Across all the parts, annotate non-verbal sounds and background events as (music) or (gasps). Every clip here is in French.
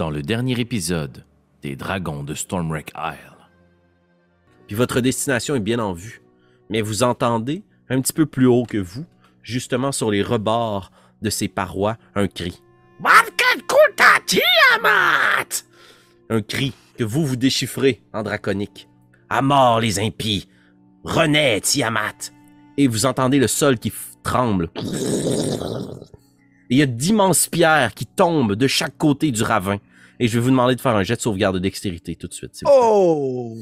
dans le dernier épisode des Dragons de Stormwreck Isle. Puis votre destination est bien en vue, mais vous entendez un petit peu plus haut que vous, justement sur les rebords de ces parois, un cri. Un cri que vous vous déchiffrez en draconique. À mort les impies! Renaît Tiamat! Et vous entendez le sol qui tremble. Il y a d'immenses pierres qui tombent de chaque côté du ravin. Et je vais vous demander de faire un jet de sauvegarde de dextérité tout de suite. Oh!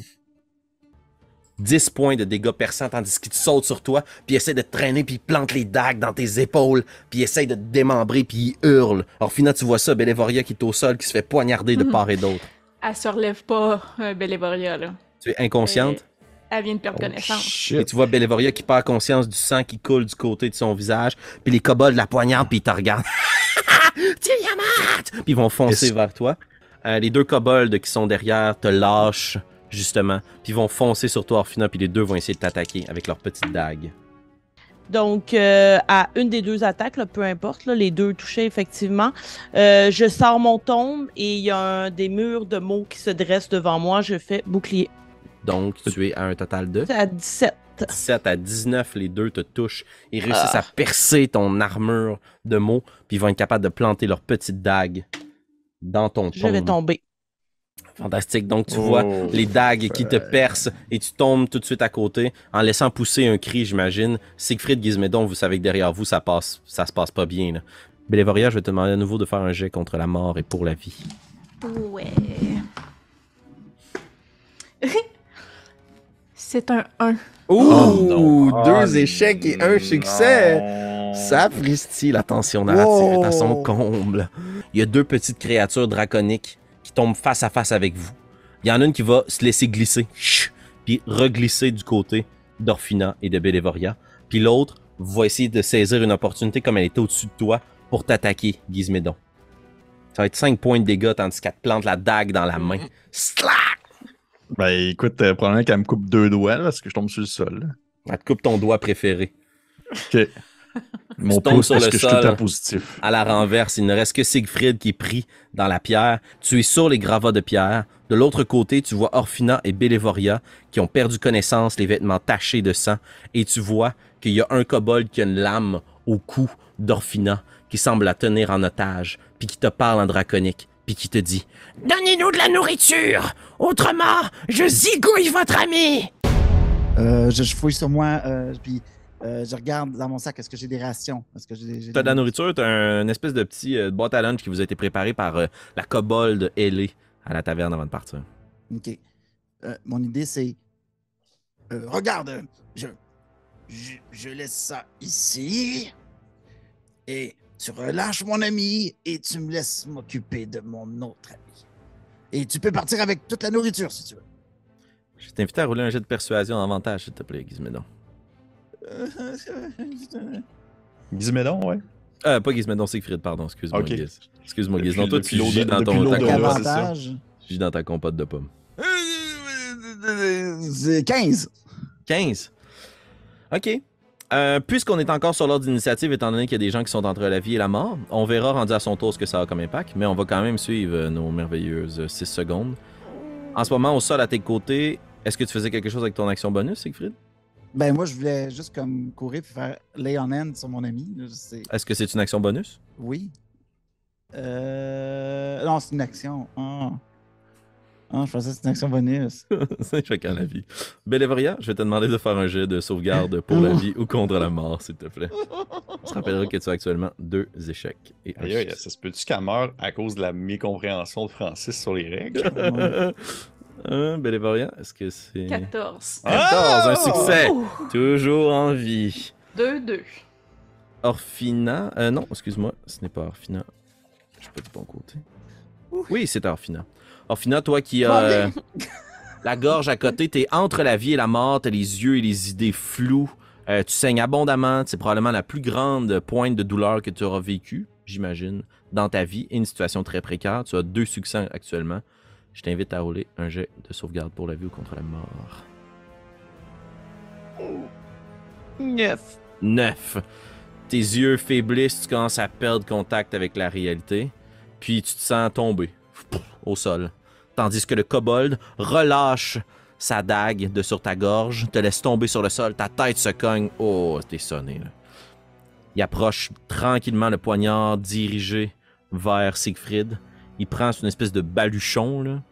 10 points de dégâts perçants tandis qu'il te saute sur toi, puis essaie de te traîner, puis plante les dagues dans tes épaules, puis essaie de te démembrer, puis il hurle. Alors finalement, tu vois ça, Belévoria qui est au sol, qui se fait poignarder de Mhm. part et d'autre. Elle se relève pas, euh, Belévoria, là. Tu es inconsciente, Elle vient de perdre Oh, connaissance. et tu vois Belévoria qui perd conscience du sang qui coule du côté de son visage, puis les kobolds la poignardent, puis ils te regardent. (laughs) Tiamat! Puis ils vont foncer vers toi. Euh, les deux kobolds qui sont derrière te lâchent, justement, puis ils vont foncer sur toi, Orphina, puis les deux vont essayer de t'attaquer avec leurs petites dagues. Donc, euh, à une des deux attaques, là, peu importe, là, les deux touchés effectivement, euh, je sors mon tombe et il y a un, des murs de mots qui se dressent devant moi. Je fais bouclier. Donc, tu es à un total de... À 17. 17 à 19, les deux te touchent. Ils réussissent à percer ton armure de mots, puis ils vont être capables de planter leurs petites dagues dans ton Je vais tombe. tomber. Fantastique. Donc, tu Oh, vois les dagues qui te percent et tu tombes tout de suite à côté en laissant pousser un cri, j'imagine. Siegfried Gizmédon, vous savez que derrière vous, ça passe, ça se passe pas bien. Là. Bélévoria, je vais te demander à nouveau de faire un jet contre la mort et pour la vie. Ouais. (laughs) C'est un 1. Oh, non. deux échecs et un succès. non. Sapristi, la tension narrative est à son Wow. comble. Il y a deux petites créatures draconiques qui tombent face à face avec vous. Il y en a une qui va se laisser glisser, puis reglisser du côté d'Orphina et de Belévoria. Puis l'autre va essayer de saisir une opportunité comme elle était au-dessus de toi pour t'attaquer, Gizmédon. Ça va être 5 points de dégâts tandis qu'elle te plante la dague dans la main. Slack! Ben écoute, euh, probablement qu'elle me coupe deux doigts là, parce que je tombe sur le sol. Elle te coupe ton doigt préféré. Ok. Mon pouce, sur parce le que je suis tout temps positif. à la renverse. Il ne reste que Siegfried qui est pris dans la pierre. Tu es sur les gravats de pierre. De l'autre côté, tu vois Orphina et Belévoria qui ont perdu connaissance, les vêtements tachés de sang. Et tu vois qu'il y a un kobold qui a une lame au cou d'Orphina qui semble la tenir en otage, puis qui te parle en draconique, puis qui te dit Donnez-nous de la nourriture Autrement, je zigouille votre ami Euh, je, je fouille sur moi, euh, puis euh, je regarde dans mon sac, est-ce que j'ai des rations? Est-ce que j'ai, T'as de la nourriture, t'as un- une espèce de petit euh, boîte à lunch qui vous a été préparé par euh, la kobold ailée à la taverne avant de partir. OK. Mon idée, c'est... regarde, je, je, je laisse ça ici, et tu relâches mon ami, et tu me laisses m'occuper de mon autre ami. Et tu peux partir avec toute la nourriture, si tu veux. Je t'invite à rouler un jet de persuasion en avantage, s'il te plaît, Gizmédon. (laughs) Gizmédon, ouais. Euh, pas Gizmédon, Siegfried, pardon, excuse-moi, Ok. Giz. Excuse-moi, Giz. Non, toi, tu gis dans ton, avantage... tu gis dans ta compote de pommes. C'est 15. 15. OK. Euh, Puisqu'on est encore sur l'ordre d'initiative, étant donné qu'il y a des gens qui sont entre la vie et la mort, on verra rendu à son tour ce que ça a comme impact, mais on va quand même suivre euh, nos merveilleuses 6 secondes. En ce moment, au sol à tes côtés, est-ce que tu faisais quelque chose avec ton action bonus, Siegfried? Ben moi, je voulais juste comme courir puis faire lay on hand sur mon ami. Est-ce que c'est une action bonus? Oui. Euh... Non, c'est une action. Ah. Ah, je pensais que c'était une action bonus. (laughs) c'est chacun la vie. Belévoria, je vais te demander de faire un jet de sauvegarde pour la vie ou contre la mort, s'il te plaît. Tu te rappelleras que tu as actuellement deux échecs. Et un Aïe, aïe, succès. ça se peut-tu qu'elle meure à cause de la mécompréhension de Francis sur les règles? (laughs) Hein, Belévoria, est-ce que c'est... 14. 14, un Ah! succès! Toujours en vie. 2-2. Orphina. Euh, non, excuse-moi, ce n'est pas Orphina. Je suis pas du bon côté. Oui, c'est Orphina. Orphina, toi qui as euh, la gorge à côté, t'es entre la vie et la mort, t'as les yeux et les idées floues. Euh, tu saignes abondamment, c'est probablement la plus grande pointe de douleur que tu auras vécue, j'imagine, dans ta vie, et une situation très précaire. Tu as deux succès actuellement. Je t'invite à rouler un jet de sauvegarde pour la vie ou contre la mort. 9. 9. Tes yeux faiblissent, tu commences à perdre contact avec la réalité, puis tu te sens tomber. au sol. Tandis que le kobold relâche sa dague de sur ta gorge, te laisse tomber sur le sol, ta tête se cogne. Oh, t'es sonné. Là. Il approche tranquillement le poignard dirigé vers Siegfried. Il prend une espèce de baluchon. Là.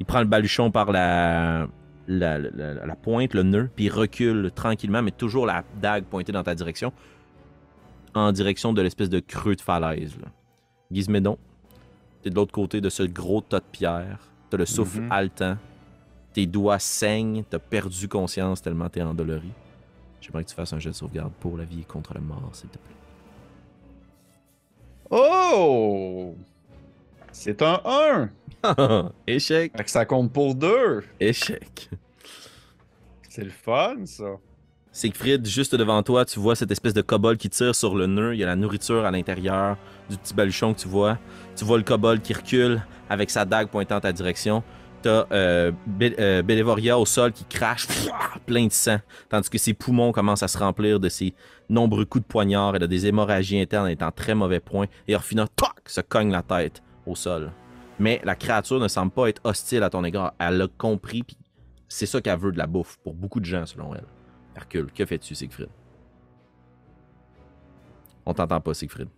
Il prend le baluchon par la, la, la- pointe, le nœud, puis il recule tranquillement, mais toujours la dague pointée dans ta direction, en direction de l'espèce de creux de falaise. Là. Gizmédon, t'es de l'autre côté de ce gros tas de pierre. T'as le souffle Mhm. haletant. Tes doigts saignent. T'as perdu conscience tellement t'es endolori. J'aimerais que tu fasses un jet de sauvegarde pour la vie et contre la mort, s'il te plaît. Oh! C'est un 1! (laughs) Échec! Fait que ça compte pour deux! Échec! C'est le fun, ça! Siegfried, juste devant toi, tu vois cette espèce de kobold qui tire sur le nœud. Il y a la nourriture à l'intérieur du petit baluchon que tu vois. Tu vois le kobold qui recule avec sa dague pointant ta direction. T'as euh, Be- euh, Bélévoria au sol qui crache plein de sang, tandis que ses poumons commencent à se remplir de ses nombreux coups de poignard. Elle a des hémorragies internes, elle est en très mauvais point. Et Orphina, toc, se cogne la tête au sol. Mais la créature ne semble pas être hostile à ton égard. Elle l'a compris, puis c'est ça qu'elle veut de la bouffe pour beaucoup de gens, selon elle. Hercule, que fais-tu, Siegfried? On t'entend pas, Siegfried.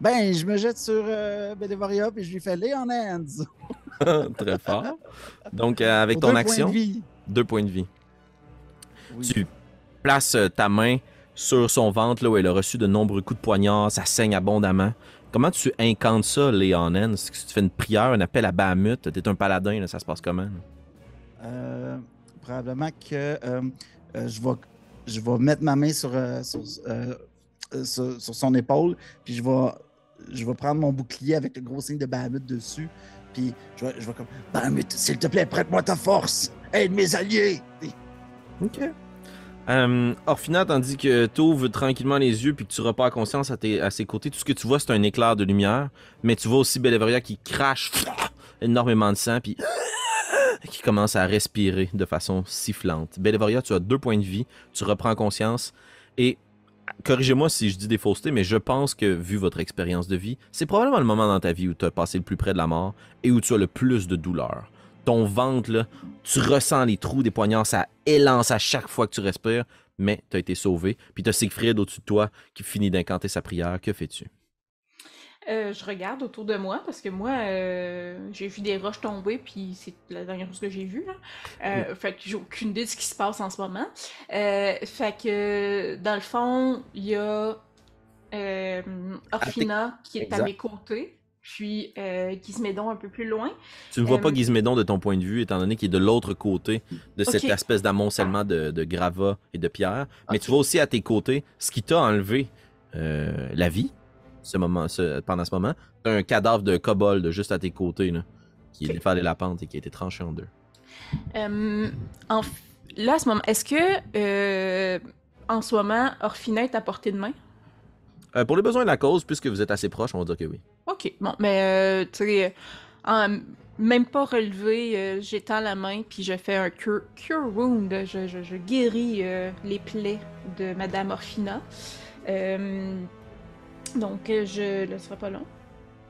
Ben, je me jette sur euh, Bedevoria puis je lui fais lay on hands. Très fort. Donc, euh, avec Pour ton deux action, points de vie. deux points de vie. Oui. Tu places euh, ta main sur son ventre, là où elle a reçu de nombreux coups de poignard, ça saigne abondamment. Comment tu incantes ça, Léonen? Est-ce que tu fais une prière, un appel à Bahamut? T'es un paladin, là, ça se passe comment? Euh, probablement que euh, euh, je, vais, je vais mettre ma main sur, euh, sur, euh, euh, sur- sur son épaule, puis je vais, je vais prendre mon bouclier avec le gros signe de Bahamut dessus, puis je vais, je vais comme Bahamut, s'il te plaît, prête-moi ta force, aide mes alliés. OK. Euh, Orphina, tandis que tu ouvres tranquillement les yeux puis que tu repars conscience à, tes- à ses côtés, tout ce que tu vois, c'est un éclair de lumière. Mais tu vois aussi Belleveria qui crache (sniffs) énormément de sang puis (sniffs) qui commence à respirer de façon sifflante. Belleveria, tu as deux points de vie, tu reprends conscience et corrigez-moi si je dis des faussetés, mais je pense que, vu votre expérience de vie, c'est probablement le moment dans ta vie où tu as passé le plus près de la mort et où tu as le plus de douleur. Ton ventre, là, tu ressens les trous des poignards, ça élance à chaque fois que tu respires, mais tu as été sauvé. Puis tu as Siegfried au-dessus de toi qui finit d'incanter sa prière. Que fais-tu? Euh, je regarde autour de moi parce que moi, euh, j'ai vu des roches tomber, puis c'est la dernière chose que j'ai vue. Là. Euh, Fait que j'ai aucune idée de ce qui se passe en ce moment. Fait que, dans le fond, il y a Orphina qui est à mes côtés, puis euh, Gizmédon un peu plus loin. Tu ne vois Euh, pas Gizmédon de ton point de vue, étant donné qu'il est de l'autre côté de cette espèce d'amoncellement de, de gravats et de pierres. Mais tu vois aussi à tes côtés ce qui t'a enlevé euh, la vie ce moment, ce- pendant ce moment. T'as un cadavre de kobold juste à tes côtés, là, qui Ok. est fallait la pente et qui a été tranché en deux. Euh, en là, à ce moment, est-ce que euh, en ce moment, Orphina est à portée de main? Euh, pour les besoins de la cause, puisque vous êtes assez proches, on va dire que oui. Ok, bon, mais euh, tu sais, euh, même pas relevé, j'étends la main puis je fais un cure, cure wound. Je, je- guéris les plaies de Madame Orphina. Euh, donc, je. Ce sera pas long.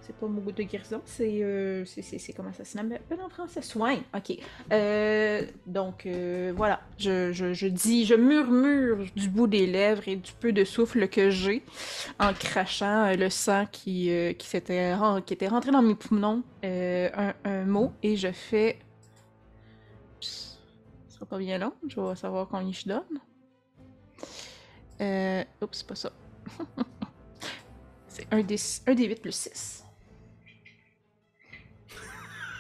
C'est pas mon goût de guérison, c'est. euh, c'est- comment ça nomme? En français Soin. Ok. Euh, donc, euh, voilà. Je, je, je dis, je murmure du bout des lèvres et du peu de souffle que j'ai en crachant euh, le sang qui, qui, s'était ren- qui était rentré dans mes poumons, un, un mot, et je fais. Psst, Ce sera pas bien long, je vais savoir combien je donne. Oups, c'est pas ça. (laughs) c'est un des, un des 8 plus 6.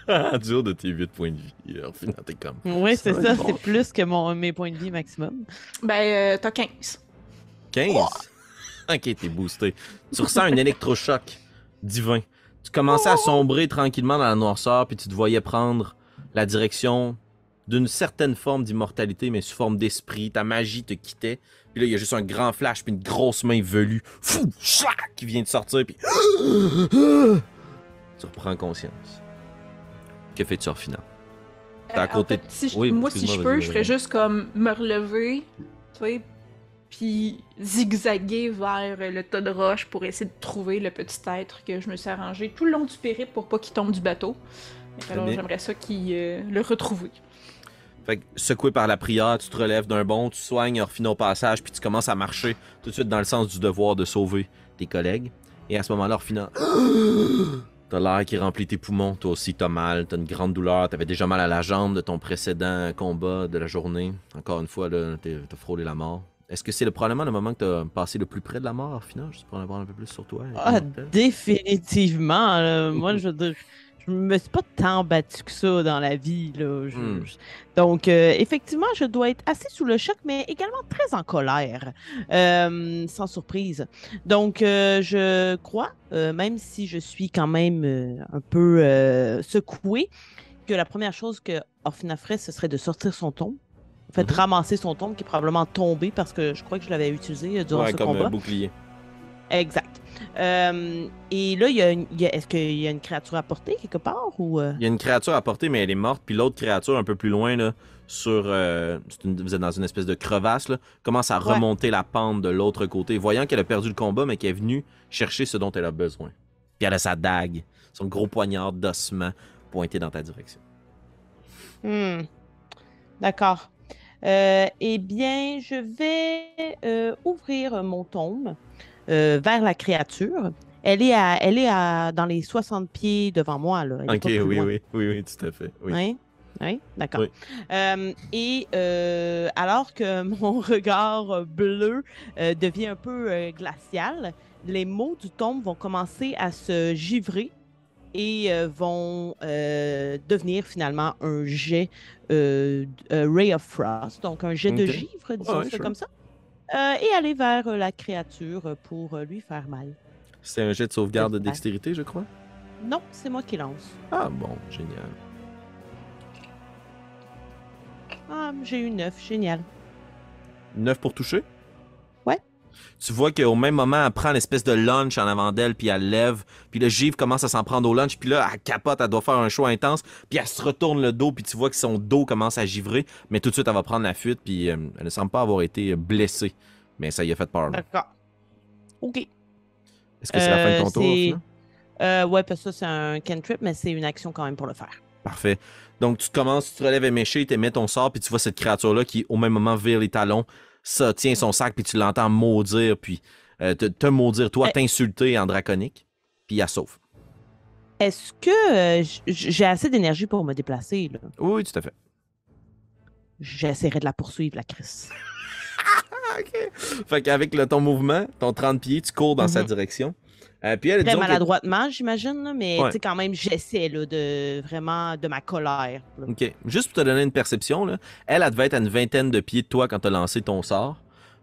(laughs) du haut de tes 8 points de vie, au final, t'es comme. Oui, c'est ça, bon. c'est plus que mon, mes points de vie maximum. Ben, euh, t'as 15. 15? Ok, t'es boosté. Tu ressens un électrochoc divin. Tu commençais à sombrer tranquillement dans la noirceur, puis tu te voyais prendre la direction d'une certaine forme d'immortalité, mais sous forme d'esprit. Ta magie te quittait. Puis là, il y a juste un grand flash, puis une grosse main velue, fou, qui vient de sortir, puis. (gasps) Tu reprends conscience. Que fais-tu en final? T'es à Euh, en côté fait, si je- Oui, moi, si je peux, je ferais juste comme me relever, tu sais, puis zigzaguer vers le tas de roches pour essayer de trouver le petit être que je me suis arrangé tout le long du périple pour pas qu'il tombe du bateau. Alors j'aimerais ça qu'il euh, le retrouve. Fait que, secoué par la prière, tu te relèves d'un bond, tu soignes Orphina au passage, puis tu commences à marcher tout de suite dans le sens du devoir de sauver tes collègues. Et à ce moment-là, Orphina, (gasps) t'as l'air qui remplit tes poumons, toi aussi t'as mal, t'as une grande douleur, t'avais déjà mal à la jambe de ton précédent combat de la journée. Encore une fois, t'as frôlé la mort. Est-ce que c'est le, probablement le moment que t'as passé le plus près de la mort, Orphina, juste pour en avoir un peu plus sur toi? Ah, définitivement. là. Moi, je veux dire, je me suis pas tant battu que ça dans la vie. Là. Je- Hmm. je- Donc, euh, effectivement, je dois être assez sous le choc, mais également très en colère, euh, sans surprise. Donc, euh, je crois, même si je suis quand même un peu secouée, que la première chose que Orphina ferait, ce serait de sortir son tombe. En fait, Mhm. ramasser son tombe qui est probablement tombé parce que je crois que je l'avais utilisé durant Ouais, ce comme combat. un bouclier. Exact. Euh, et là, il y a y est-ce qu'il y a une créature à porter quelque part ou euh? Il y a une créature à portée, mais elle est morte. Puis l'autre créature, un peu plus loin, là, sur. euh, une- vous êtes dans une espèce de crevasse, là, commence à Ouais. remonter la pente de l'autre côté, voyant qu'elle a perdu le combat, mais qu'elle est venue chercher ce dont elle a besoin. Puis elle a sa dague, son gros poignard d'ossement pointé dans ta direction. Hmm. D'accord. Euh, eh bien, je vais ouvrir mon tombe euh, vers la créature. Elle est, à, elle est à, dans les 60 pieds devant moi. Là. Elle Ok, oui, oui, oui, oui, tout à fait. Oui. Oui, oui, d'accord. Oui. Euh, et euh, alors que (laughs) mon regard bleu devient un peu glacial, les mots du tombe vont commencer à se givrer et vont devenir finalement un jet Ray of Frost, donc un jet de givre, disons ouais, ça sure. comme ça, et aller vers euh, la créature pour euh, lui faire mal. C'est un jet de sauvegarde de dextérité, je crois? Non, c'est moi qui lance. Ah bon, génial. Ah, j'ai eu neuf, génial. 9 pour toucher? Tu vois qu'au même moment, elle prend l'espèce de lunch en avant d'elle, puis elle lève, puis le givre commence à s'en prendre au lunch, puis là, elle capote, elle doit faire un choix intense, puis elle se retourne le dos, puis tu vois que son dos commence à givrer, mais tout de suite, elle va prendre la fuite, puis euh, elle ne semble pas avoir été blessée, mais ça y a fait peur. D'accord. OK. Est-ce que c'est la fin de Euh, ton tour? c'est- Fina? Euh, ouais, parce que ça, c'est un cantrip, mais c'est une action quand même pour le faire. Parfait. Donc, tu commences, tu te relèves éméché, tu mets ton sort, puis tu vois cette créature-là qui, au même moment, vire les talons, ça tient son sac, puis tu l'entends maudire, puis euh, te, te maudire, toi, Eh. t'insulter en draconique, puis elle sauve. Est-ce que euh, j'ai assez d'énergie pour me déplacer? Là? Oui, tout à fait. J'essaierai de la poursuivre, la Chris. (laughs) Fait qu'avec le- ton mouvement, ton 30 pieds, tu cours dans sa Mhm. direction. Euh, puis elle, Très que- maladroitement, j'imagine, mais Ouais. quand même, j'essaie de vraiment de ma colère. là. OK. Juste pour te donner une perception, là, elle, elle devait être à une vingtaine de pieds de toi quand tu as lancé ton sort.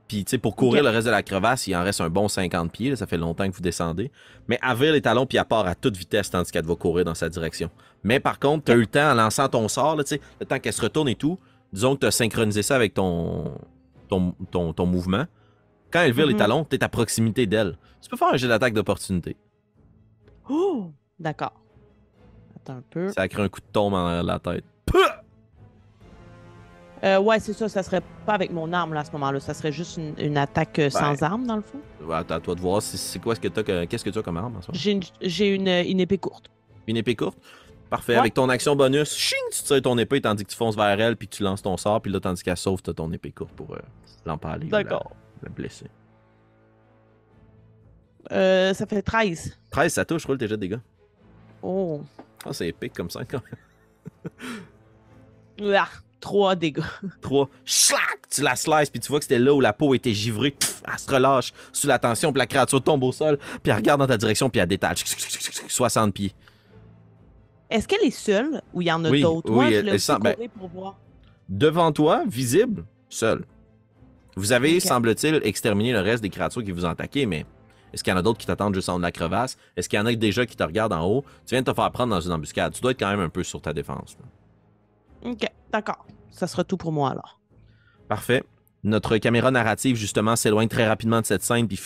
Puis, tu sais, pour courir le reste de la crevasse, il en reste un bon 50 pieds. là, ça fait longtemps que vous descendez. Mais elle vire les talons, puis elle part à toute vitesse, tandis qu'elle va courir dans sa direction. Mais par contre, tu as eu le temps, en lançant ton sort, là, le temps qu'elle se retourne et tout, disons que tu as synchronisé ça avec ton, ton, ton, ton mouvement. Quand elle vire les Mhm. talons, tu es à proximité d'elle. Tu peux faire un jet d'attaque d'opportunité. Oh! D'accord. Attends un peu. Ça crée un coup de tombe en la tête. Euh, ouais, c'est ça. Ça serait pas avec mon arme là, à ce moment-là. Ça serait juste une, une attaque euh, sans arme, dans le fond. Ouais, attends, à toi de voir. c'est- quoi ce que t'as Qu'est-ce que tu as comme arme en ce moment? J'ai une, une épée courte. Une épée courte? Parfait. Ouais. Avec ton action bonus, ching, tu tires ton épée tandis que tu fonces vers elle, puis tu lances ton sort, puis là, tandis qu'elle sauve, t'as ton épée courte pour euh, l'empaler. D'accord. La, blesser. Euh, ça fait 13. 13, ça touche, roule tes jets de dégâts. Oh. Ah, c'est épique comme ça, quand (laughs) Ah, 3 dégâts. 3. Schlac! Tu la slices, puis tu vois que c'était là où la peau était givrée. Pff, elle se relâche sous la tension, puis la créature tombe au sol, puis elle regarde dans ta direction, puis elle détache. 60 pieds. Est-ce qu'elle est seule ou il y en a Oui, d'autres? oui, Moi, je elle- elle sent- ben- pour voir. Devant toi, visible, seul. Vous avez, semble-t-il, exterminé le reste des créatures qui vous ont attaqué, mais est-ce qu'il y en a d'autres qui t'attendent juste en haut de la crevasse? Est-ce qu'il y en a déjà qui te regardent en haut? Tu viens de te faire prendre dans une embuscade. Tu dois être quand même un peu sur ta défense. là. Ok, d'accord. Ça sera tout pour moi alors. Parfait. Notre caméra narrative, justement, s'éloigne très rapidement de cette scène, puis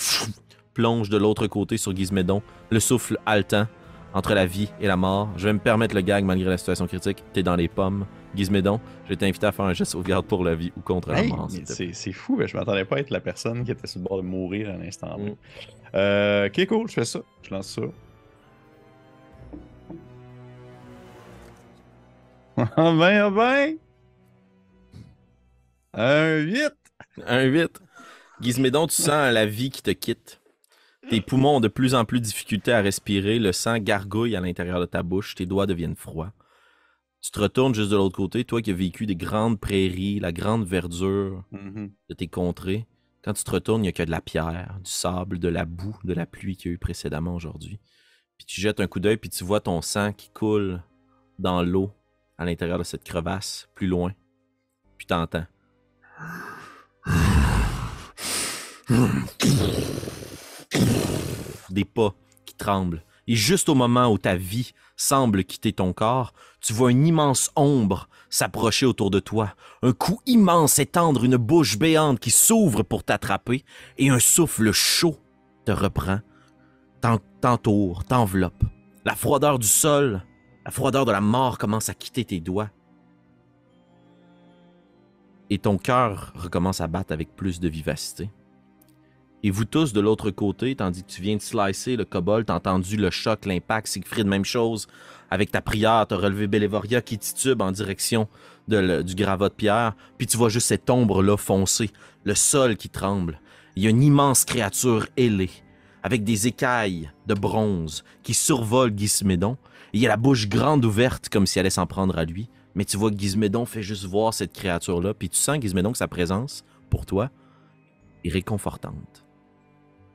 plonge de l'autre côté sur Gizmédon, le souffle haletant, entre la vie et la mort. Je vais me permettre le gag malgré la situation critique. T'es dans les pommes. Gizmédon, je vais t'inviter à faire un geste de sauvegarde pour la vie ou contre la mort. c'est fou, mais je m'attendais pas à être la personne qui était sur le bord de mourir à l'instant. Mm. Euh, ok, cool, je fais ça. Je lance ça. Ah (laughs) ben, ah ben! Un 8! Un 8. Gizmédon, tu sens la vie qui te quitte. Tes poumons ont de plus en plus de difficulté à respirer, le sang gargouille à l'intérieur de ta bouche, tes doigts deviennent froids. Tu te retournes juste de l'autre côté, toi qui as vécu des grandes prairies, la grande verdure Mhm. de tes contrées. Quand tu te retournes, il n'y a que de la pierre, du sable, de la boue, de la pluie qu'il y a eu précédemment aujourd'hui. Puis tu jettes un coup d'œil, puis tu vois ton sang qui coule dans l'eau à l'intérieur de cette crevasse, plus loin. Puis t'entends. (sighs) (laughs) Des pas qui tremblent. Et juste au moment où ta vie semble quitter ton corps, tu vois une immense ombre s'approcher autour de toi, un cou immense étendre une bouche béante qui s'ouvre pour t'attraper, et un souffle chaud te reprend, t'en- t'entoure, t'enveloppe. La froideur du sol, la froideur de la mort commence à quitter tes doigts. Et ton cœur recommence à battre avec plus de vivacité. Et vous tous de l'autre côté, tandis que tu viens de slicer le kobold, t'as entendu le choc, l'impact, Siegfried, même chose. Avec ta prière, t'as relevé Bélévoria qui titube en direction du gravat de pierre, puis tu vois juste cette ombre-là foncer, le sol qui tremble. Il y a une immense créature ailée, avec des écailles de bronze qui survolent Gizmédon. Il y a la bouche grande ouverte comme si elle allait s'en prendre à lui. Mais tu vois que Gizmédon fait juste voir cette créature-là, puis tu sens, Gizmédon, que sa présence, pour toi, est réconfortante.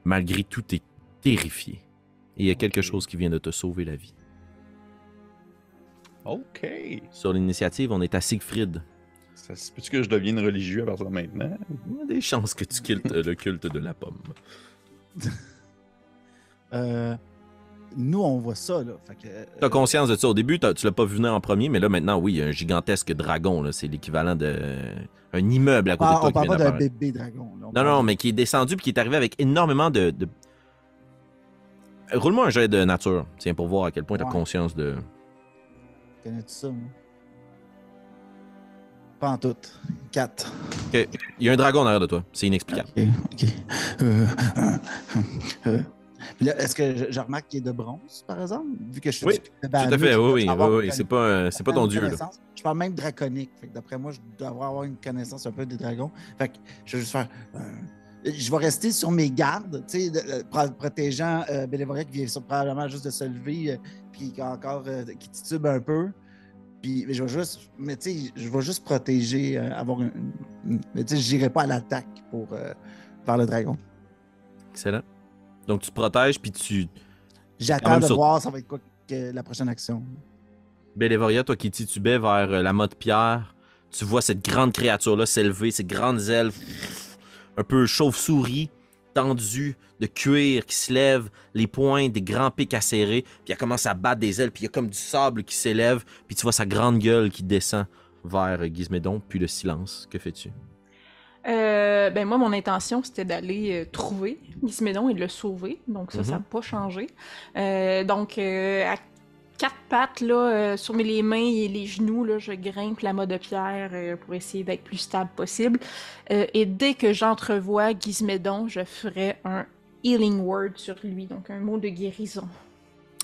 Malgré tout, t'es terrifié. Et il y a quelque chose qui vient de te sauver la vie. Ok. Sur l'initiative, on est à Siegfried. Ça se peut-tu que je devienne religieux à partir de maintenant? Il y a des chances que tu quittes le culte de la pomme. Euh, nous, on voit ça, là. Fait que, euh, T'as conscience de ça. Au début, tu l'as pas vu venir en premier, mais là, maintenant, oui, il y a un gigantesque dragon. là. C'est l'équivalent d'un immeuble à côté ah, de toi on parle pas d'un bébé dragon. là. On Non, parle non, mais qui est descendu puis qui est arrivé avec énormément de. de- Roule-moi un jet de nature, tiens, pour voir à quel point t'as Ouais. conscience de. Connais-tu ça, moi? Pas en tout. 4. Il y a un dragon derrière de toi, c'est inexplicable. Ok, ok. Euh, Est-ce que je, remarque qu'il est de bronze, par exemple? Vu que je suis Oui, Tout à fait, oui, oui, oui, c'est pas, c'est pas ton dieu. Je parle même draconique. D'après moi, je dois avoir une connaissance un peu des dragons. Fait que je vais juste faire. euh, je vais rester sur mes gardes, tu sais, pro- protégeant euh, qui vient probablement juste de se lever, euh, puis qui encore euh, qui titube un peu. Puis je vais juste, mais tu sais, je vais juste protéger, euh, avoir une, une- mais tu sais, j'irai pas à l'attaque pour euh, vers le dragon. Excellent. Donc tu te protèges puis tu. J'attends de sur- voir ça va être quoi que la prochaine action. Bélévoria, toi qui titubais vers euh, la mode pierre, tu vois cette grande créature-là s'élever, ces grandes ailes un peu chauve-souris, tendues, de cuir qui se lèvent, les poings, des grands pics acérés, puis elle commence à battre des ailes, puis il y a comme du sable qui s'élève, puis tu vois sa grande gueule qui descend vers euh, Gizmédon, puis le silence. Que fais-tu? Euh, ben moi, mon intention, c'était d'aller euh, trouver Gizmédon et de le sauver. Donc ça, ça n'a Mhm. pas changé. Euh, donc, à quatre pattes, là, sur mes les mains et les genoux, là, je grimpe la mode de pierre pour essayer d'être plus stable possible. Et dès que j'entrevois Gizmédon, je ferai un healing word sur lui, donc un mot de guérison.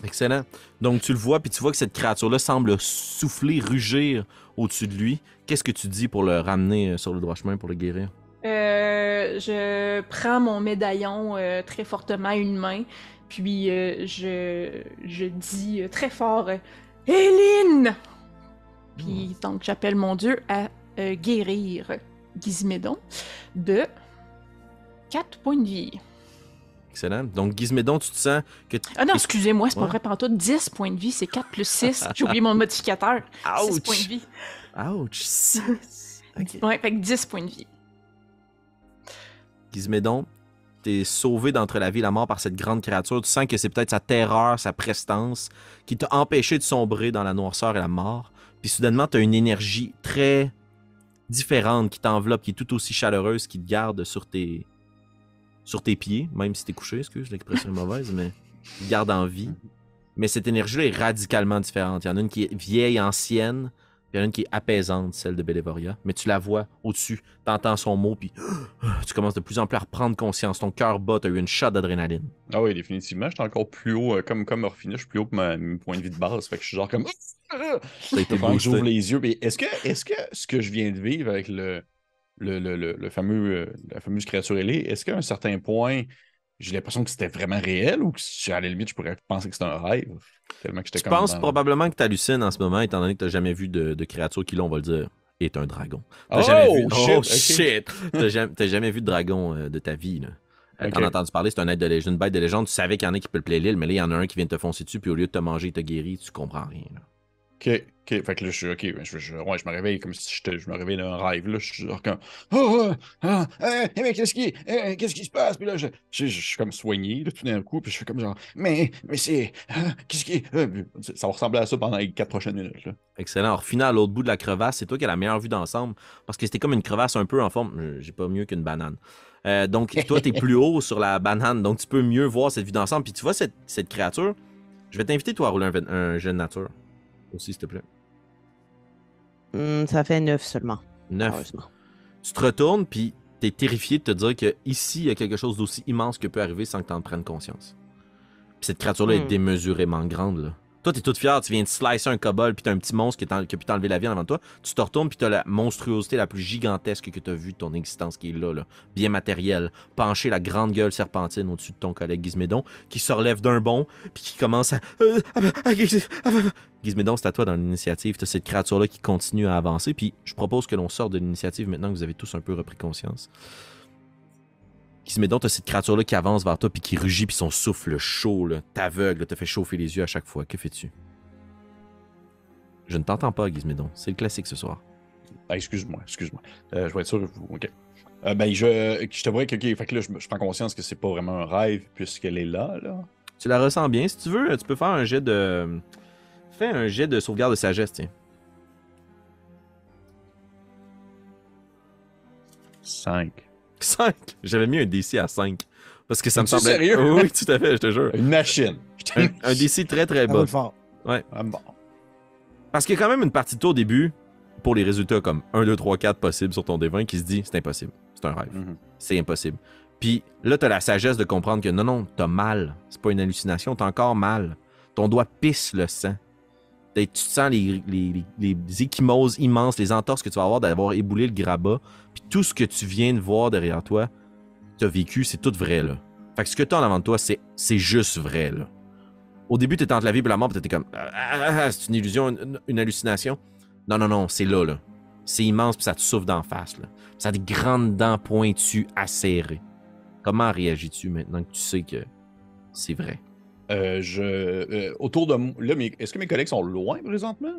Excellent. Donc tu le vois, puis tu vois que cette créature-là semble souffler, rugir au-dessus de lui. Qu'est-ce que tu dis pour le ramener euh, sur le droit chemin, pour le guérir? Euh, je prends mon médaillon euh, très fortement à une main, puis euh, je, je dis très fort Héline! Puis donc j'appelle mon dieu à guérir Gizmédon de 4 points de vie. Excellent. Donc Gizmédon, tu te sens que... Ah non, excusez-moi, c'est Ouais. pas vrai pantoute, 10 points de vie, c'est 4 plus 6. J'ai oublié mon modificateur. 6 points de vie. Ouch! Six. Ok. Ouais, fait que 10 points de vie. Gizmédon, t'es sauvé d'entre la vie et la mort par cette grande créature. Tu sens que c'est peut-être sa terreur, sa prestance qui t'a empêché de sombrer dans la noirceur et la mort. Puis soudainement, t'as une énergie très différente qui t'enveloppe, qui est tout aussi chaleureuse, qui te garde sur tes, sur tes pieds, même si t'es couché, excuse, l'expression est mauvaise, mais garde en vie. Mais cette énergie-là est radicalement différente. Il y en a une qui est vieille, ancienne, puis il y en a une qui est apaisante, celle de Bellevoria. Mais tu la vois au-dessus, t'entends son mot, puis (gasps) tu commences de plus en plus à reprendre conscience. Ton cœur bat, t'as eu une shot d'adrénaline. Ah oui, définitivement. J'étais encore plus haut, euh, comme, comme Orphina, je suis plus haut que ma, mon point de vie de base. Fait que je suis genre comme. (laughs) J'ouvre les yeux. Mais est-ce que, est que ce que je viens de vivre avec le, le, le, le, le fameux, euh, la fameuse créature ailée, est-ce qu'à un certain point, j'ai l'impression que c'était vraiment réel ou que à la limite, je pourrais penser que c'était un rêve? Tellement que Je pense dans- probablement que t'hallucines en ce moment, étant donné que t'as jamais vu de, de créature qui, là, on va le dire, est un dragon. T'as Oh, jamais vu... shit! oh ok. shit! T'as jamais, vu de dragon euh, de ta vie, là. Euh, T'en Ok. as entendu parler, c'est un être de légende, une bête de légende. Tu savais qu'il y en a qui peut le plaire l'île, mais là, il y en a un qui vient te foncer dessus, puis au lieu de te manger, il te guérit, tu comprends rien. là. Ok, ok. Fait que là, je suis. Ok, ben, je, je, ouais, je me réveille comme si j'étais- je me réveille d'un rêve. Là, je suis genre comme. Oh, mais qu'est-ce qui, qu'est-ce qui se passe? Puis là, je, je, je suis comme soigné, là, tout d'un coup. Puis je fais comme genre. Mais, mais c'est. ah, qu'est-ce qui. ah, ça va ressembler à ça pendant les quatre prochaines minutes. Là. Excellent. Alors, final, à l'autre bout de la crevasse, c'est toi qui as la meilleure vue d'ensemble, parce que c'était comme une crevasse un peu en forme. euh, J'ai pas mieux qu'une banane. Euh, donc, (laughs) toi, t'es plus haut sur la banane, donc tu peux mieux voir cette vue d'ensemble. Puis tu vois cette, cette créature? Je vais t'inviter, toi, à rouler un, un jeu de nature. Aussi, s'il te plaît. Hmm, ça fait neuf seulement. Neuf. Heureusement. Tu te retournes, puis t'es terrifié de te dire que ici, il y a quelque chose d'aussi immense que peut arriver sans que t'en prennes conscience. Puis cette créature-là est Hmm. démesurément grande, là. Toi, t'es toute fière, tu viens de slicer un kobold, puis t'as un petit monstre qui, qui a pu t'enlever la vie avant toi. Tu te retournes, puis t'as la monstruosité la plus gigantesque que t'as vue de ton existence qui est là, là. Bien matérielle. Penché la grande gueule serpentine au-dessus de ton collègue Gizmédon, qui se relève d'un bond, puis qui commence à... euh, Gizmédon, c'est à toi dans l'initiative. T'as cette créature-là qui continue à avancer, puis je propose que l'on sorte de l'initiative maintenant que vous avez tous un peu repris conscience. Gizmédon, t'as cette créature-là qui avance vers toi, puis qui rugit, puis son souffle chaud, t'aveugle, te fait chauffer les yeux à chaque fois. Que fais-tu? Je ne t'entends pas, Gizmédon. C'est le classique ce soir. Ah, excuse-moi, excuse-moi. Euh, je vais être sûr. vous- Ok. Euh, ben, je, je t'avouerais que, ok, fait que là, je, je prends conscience que c'est pas vraiment un rêve puisqu'elle est là, là. Tu la ressens bien. Si tu veux, tu peux faire un jet de... Fais un jet de sauvegarde de sagesse, tiens. 5. 5. J'avais mis un DC à 5. Parce que ça me semblait... sérieux? Oui, oui, tout à fait, je te jure. Une machine. Un, un DC très très Ça bas. roule fort. Ah, bon. Parce qu'il y a quand même une partie de toi au début, pour les résultats comme 1, 2, 3, 4 possibles sur ton D20, qui se dit c'est impossible. C'est un rêve. Mhm. C'est impossible. Puis là, t'as la sagesse de comprendre que non, non, t'as mal. C'est pas une hallucination, t'as encore mal. Ton doigt pisse le sang. Tu sens les, les, immenses, les entorses que tu vas avoir d'avoir éboulé le grabat. Puis tout ce que tu viens de voir derrière toi, t'as vécu, c'est tout vrai, là. Fait que ce que t'as en avant de toi, c'est juste vrai. Au début, t'étais entre la vie et la mort, t'étais comme Ah, ah, ah, c'est une illusion, une, une hallucination. Non, non, non, c'est là, là. C'est immense, puis ça te souffle d'en face, là. Ça a des grandes dents pointues, acérées. Comment réagis-tu maintenant que tu sais que c'est vrai? Euh, je, euh, autour de. Là, est-ce que mes collègues sont loin présentement?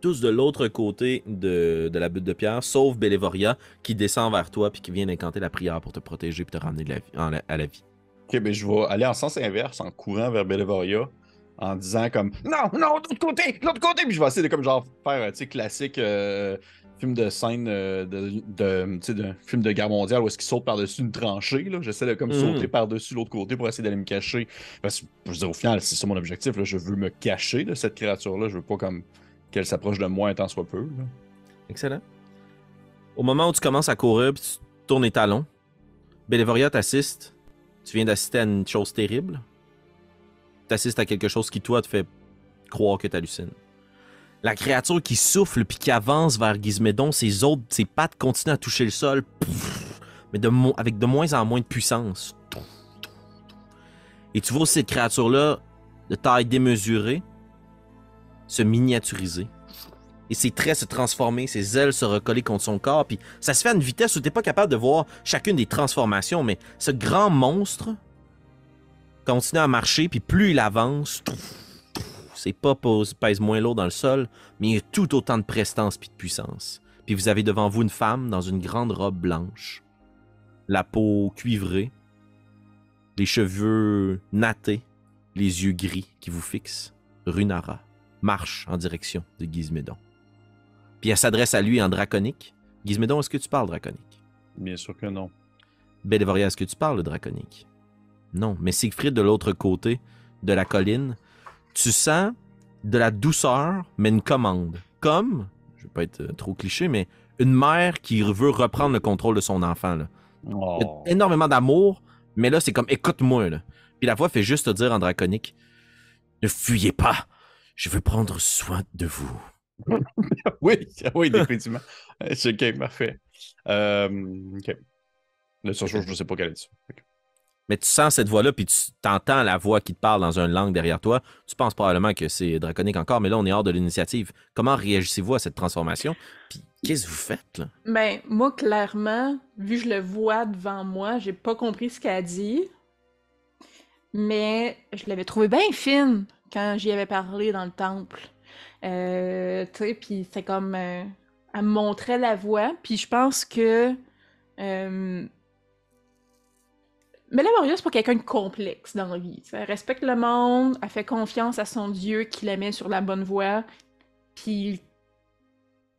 Tous de l'autre côté de, de la butte de pierre, sauf Bellevoria, qui descend vers toi puis qui vient d'incanter la prière pour te protéger puis te ramener de la vie- en la- à la vie. Ok, ben je vais aller en sens inverse, en courant vers Bellevoria, en disant comme Non, non, de l'autre côté, de l'autre côté! Puis je vais essayer de comme genre faire, euh, tu sais, classique euh, film de scène euh, de, film de guerre mondiale où est-ce qu'il saute par-dessus une tranchée. J'essaie de comme Mhm. sauter par-dessus l'autre côté pour essayer d'aller me cacher. Parce que, je veux dire, au final, c'est ça mon objectif, là. Je veux me cacher de cette créature-là. Je veux pas comme qu'elle s'approche de moi un tant soit peu, là. Excellent. Au moment où tu commences à courir puis tu tournes les talons, Bellevoria t'assiste. Tu viens d'assister à une chose terrible. T'assistes à quelque chose qui, toi, te fait croire que t'hallucines. La créature qui souffle puis qui avance vers Gizmédon, ses autres, ses pattes continuent à toucher le sol, mais avec de moins en moins de puissance. Et tu vois cette créature-là, de taille démesurée, se miniaturiser et ses traits se transformer, ses ailes se recoller contre son corps, puis ça se fait à une vitesse où t'es pas capable de voir chacune des transformations, mais ce grand monstre continue à marcher, puis plus il avance, ses pas pose- pèsent moins lourd dans le sol, mais il y a tout autant de prestance puis de puissance. Puis vous avez devant vous une femme dans une grande robe blanche, la peau cuivrée, les cheveux nattés, les yeux gris qui vous fixent. Runara marche en direction de Gizmédon. Puis elle s'adresse à lui en draconique. Gizmédon, est-ce que tu parles draconique? Bien sûr que non. Bellevoria, est-ce que tu parles draconique? Non, mais Siegfried, de l'autre côté de la colline, tu sens de la douceur, mais une commande. Comme, je vais pas être euh, trop cliché, mais une mère qui veut reprendre le contrôle de son enfant. Là. Il y a Oh. énormément d'amour, mais là, c'est comme écoute-moi. Puis la voix fait juste te dire en draconique Ne fuyez pas, je veux prendre soin de vous. (laughs) Oui, oui, définitivement. (laughs) C'est ok, parfait. Euh, ok. Le chose, je ne sais pas quelle est. Ok. Mais tu sens cette voix-là, puis tu t'entends la voix qui te parle dans une langue derrière toi. Tu penses probablement que c'est draconique encore, mais là, on est hors de l'initiative. Comment réagissez-vous à cette transformation? Puis qu'est-ce que vous faites, là? Ben, moi, clairement, vu que je le vois devant moi, j'ai pas compris ce qu'elle a dit. Mais je l'avais trouvé bien fine quand j'y avais parlé dans le temple. Euh, tu sais, puis c'est comme... euh, elle me montrait la voie, puis je pense que... Euh, mais la Moria, c'est quelqu'un de complexe dans la vie. Elle respecte le monde, elle fait confiance à son Dieu qui la met sur la bonne voie, puis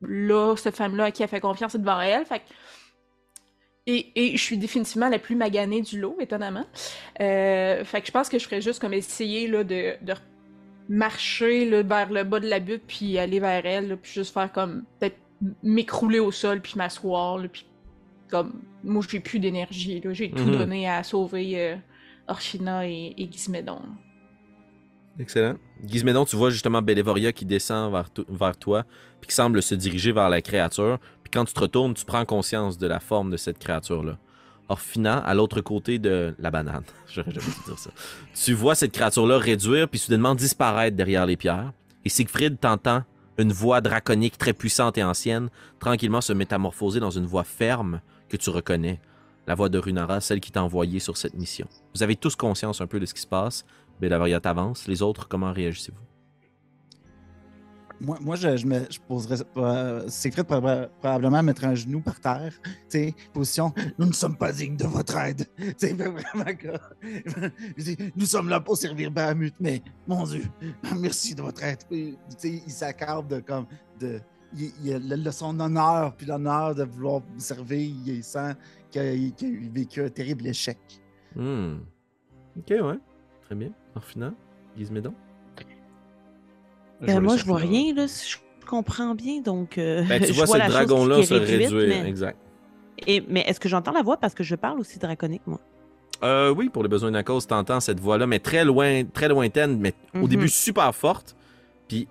là, cette femme-là à qui elle fait confiance est devant elle. Fait et, je suis définitivement la plus maganée du lot, étonnamment. Euh, fait que je pense que je ferais juste comme essayer là, de, marcher vers le bas de la butte, puis aller vers elle, puis juste faire comme peut-être m'écrouler au sol, puis m'asseoir, puis comme moi j'ai plus d'énergie, j'ai tout Mhm. donné à sauver euh, Orchina et, et Gizmédon. Excellent. Gizmédon, tu vois justement Belévoria qui descend vers toi, puis qui semble se diriger vers la créature. Puis quand tu te retournes, tu prends conscience de la forme de cette créature-là. Orphina, à l'autre côté de la banane. (laughs) J'aurais jamais dû dire ça. Tu vois cette créature-là réduire, puis soudainement disparaître derrière les pierres. Et Siegfried t'entend une voix draconique très puissante et ancienne tranquillement se métamorphoser dans une voix ferme que tu reconnais. La voix de Runara, celle qui t'a envoyé sur cette mission. Vous avez tous conscience un peu de ce qui se passe. Belévoria t'avance. Les autres, comment réagissez-vous? Moi, moi je, je, me, je poserais. Euh, Siegfried proba- probablement mettre un genou par terre. Position. Nous ne sommes pas dignes de votre aide. Sais, vraiment (laughs) Nous sommes là pour servir Bahamut, mais mon Dieu, merci de votre aide. Puis, Tu sais, il s'accorde de comme. De, il, il a le- son honneur, puis l'honneur de vouloir servir, il sent qu'il a, vécu un terrible échec. Hmm. Ok, ouais. Très bien. Orphina, Gizmédon. Euh, vais moi, laisser je vois rien, là, si je comprends bien. Donc, euh, Ben, (laughs) tu je vois, vois ce dragon-là se réduire. mais- Exact. Et, mais est-ce que j'entends la voix? Parce que je parle aussi draconique, moi? Euh, oui, pour les besoins de la cause, t'entends cette voix-là, mais très loin, très lointaine, mais au Mhm. début super forte. Puis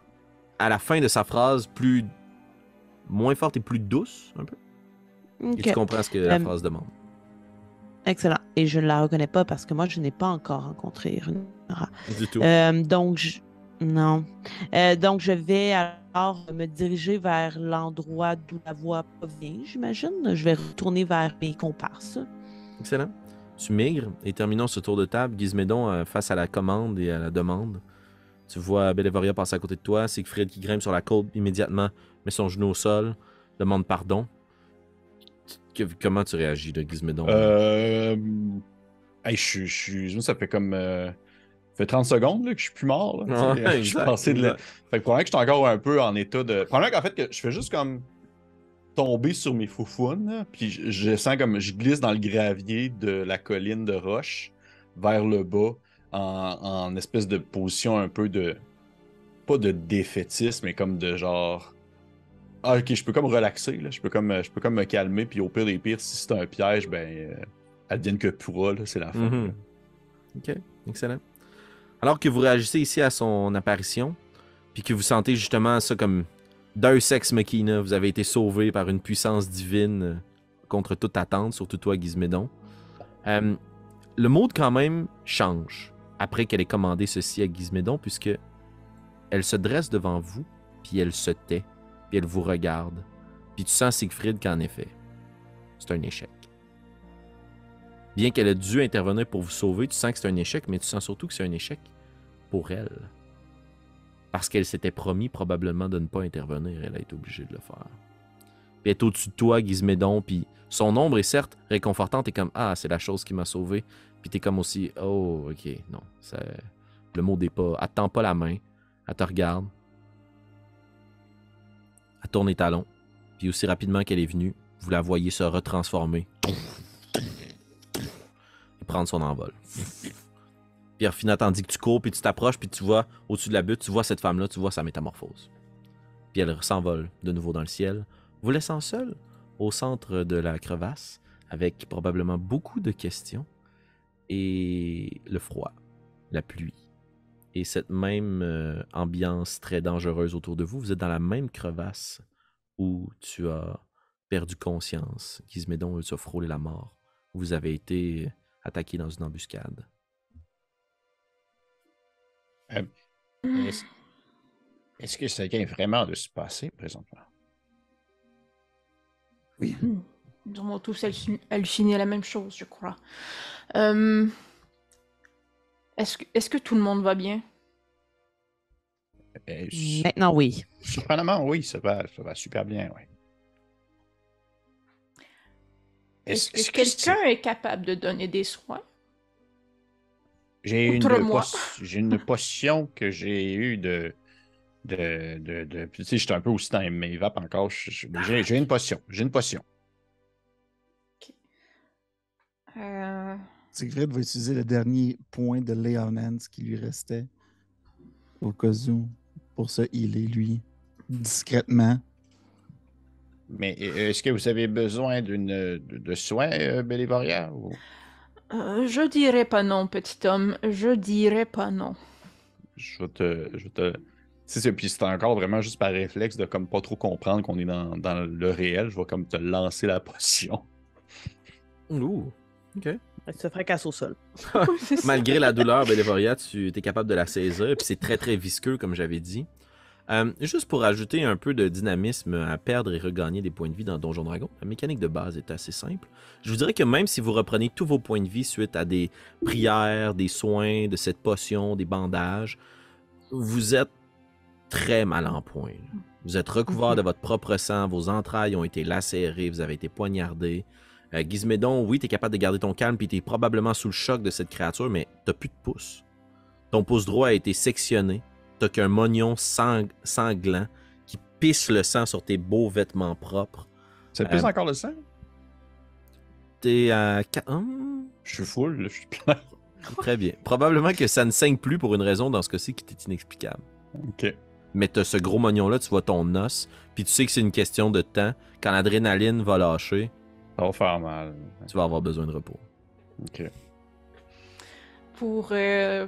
à la fin de sa phrase, plus. Moins forte et plus douce, un peu. Et tu comprends ce que la phrase demande. excellent. Et je ne la reconnais pas parce que moi, je n'ai pas encore rencontré Runara. Du tout. Euh, donc, je... non. Euh, donc, je vais alors me diriger vers l'endroit d'où la voix provient, j'imagine. Je vais retourner vers mes comparses. Excellent. Tu migres et terminons ce tour de table. Gizmédon euh, face à la commande et à la demande. Tu vois Belévoria passer à côté de toi, Siegfried qui grimpe sur la côte immédiatement, met son genou au sol, demande pardon. Que- comment tu réagis de Gizmédon? Euh. Hey, je suis- Ça fait comme. euh, Ça fait 30 secondes là, que je suis plus mort. là. Ouais, je suis passé de la-. Fait que probablement que je suis encore un peu en état de. Probablement qu'en fait, que je fais juste comme tomber sur mes foufounes, là, puis je, je sens comme je glisse dans le gravier de la colline de roche vers le bas en, en espèce de position un peu de. Pas de défaitisme, mais comme de genre. Ah, ok, je peux comme relaxer, là. Je peux comme, je peux comme me calmer, puis au pire des pires, si c'est un piège, ben. euh, advienne que pourra, là, c'est la fin. Mhm. Ok, excellent. Alors que vous réagissez ici à son apparition, puis que vous sentez justement ça comme Deus Ex Machina, vous avez été sauvé par une puissance divine euh, contre toute attente, surtout toi, Gizmédon. Euh, le mode quand même change après qu'elle ait commandé ceci à Gizmédon, puisque elle se dresse devant vous, puis elle se tait, elle vous regarde, puis tu sens Siegfried qu'en effet, c'est un échec. Bien qu'elle ait dû intervenir pour vous sauver, tu sens que c'est un échec, mais tu sens surtout que c'est un échec pour elle. Parce qu'elle s'était promis probablement de ne pas intervenir, elle a été obligée de le faire. Puis elle est au-dessus de toi, Gizmédon, puis son ombre est certes réconfortante, et comme Ah, c'est la chose qui m'a sauvé. Puis t'es comme aussi Oh, ok, non, le mot n'est pas. Elle te tend pas la main, elle te regarde, elle tourne les puis aussi rapidement qu'elle est venue, vous la voyez se retransformer et prendre son envol. Puis Orphina, tandis que tu cours, puis tu t'approches, puis tu vois au-dessus de la butte, tu vois cette femme-là, tu vois sa métamorphose. Puis elle s'envole de nouveau dans le ciel, vous laissant seul au centre de la crevasse, avec probablement beaucoup de questions, et le froid, la pluie, et cette même euh, ambiance très dangereuse autour de vous. Vous êtes dans la même crevasse où tu as perdu conscience. Gizmédon veut se frôler la mort. Vous avez été attaqué dans une embuscade. Est-ce est-ce que ça vient vraiment de se passer présentement? Oui. Nous avons tous halluci- halluciné la même chose, je crois. Euh, Est-ce que, tout le monde va bien? Euh, su- Maintenant, oui. Surprenamment, oui, ça va, ça va super bien, oui. Est-ce que quelqu'un est capable de donner des soins? J'ai une, potion que j'ai eue de. de, de, de- tu sais, j'étais un peu aussi dans mes vapes encore. j'ai une potion. J'ai une potion. Euh, Siegfried va utiliser le dernier point de Léonance qui lui restait au cas où pour se healer, lui, discrètement. Mais euh, est-ce que vous avez besoin d'une, de, de soins, euh, Bélévoria? ou- euh, je dirais pas non, petit homme. Je dirais pas non. Je vais te. Je te... C'est puis c'est encore vraiment juste par réflexe de comme pas trop comprendre qu'on est dans, dans le réel. Je vais comme te lancer la (laughs) potion. Ouh, ok. Elle se fracasse au sol. (laughs) Malgré la douleur, Bélévoria, tu es capable de la saisir, puis c'est très très visqueux, comme j'avais dit. Euh, juste pour ajouter un peu de dynamisme à perdre et regagner des points de vie dans Donjon Dragon, la mécanique de base est assez simple. Je vous dirais que même si vous reprenez tous vos points de vie suite à des prières, des soins, de cette potion, des bandages, vous êtes très mal en point. Vous êtes recouvert de votre propre sang, vos entrailles ont été lacérées, vous avez été poignardé. Euh, Gizmédon, oui, tu es capable de garder ton calme, puis tu es probablement sous le choc de cette créature, mais tu plus de pouce. Ton pouce droit a été sectionné. Tu qu'un mognon sang- sanglant qui pisse le sang sur tes beaux vêtements propres. Ça pisse Euh, encore le sang? T'es à. Hum, Je suis full, là, je suis plein. (laughs) très bien. Probablement que ça ne saigne plus pour une raison dans ce cas-ci qui est inexplicable. Ok. Mais t'as ce gros mognon-là, tu vois ton os, puis tu sais que c'est une question de temps. Quand l'adrénaline va lâcher, Ça va faire mal. tu vas avoir besoin de repos. Ok. Pour, euh,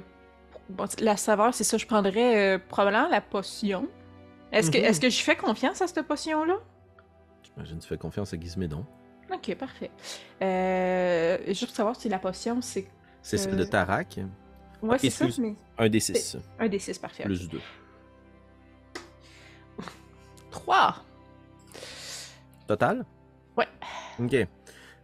pour- bon, la saveur, c'est ça, je prendrais euh, probablement la potion. Est-ce que, Mhm. est-ce que je fais confiance à cette potion-là? J'imagine que tu fais confiance à Gizmédon. Ok, parfait. Euh, juste pour savoir si la potion, c'est. C'est celle de Tarak? Ouais, c'est ça, mais Un des 6, un des six, parfait. plus 2. 3. Total? Ouais. Ok.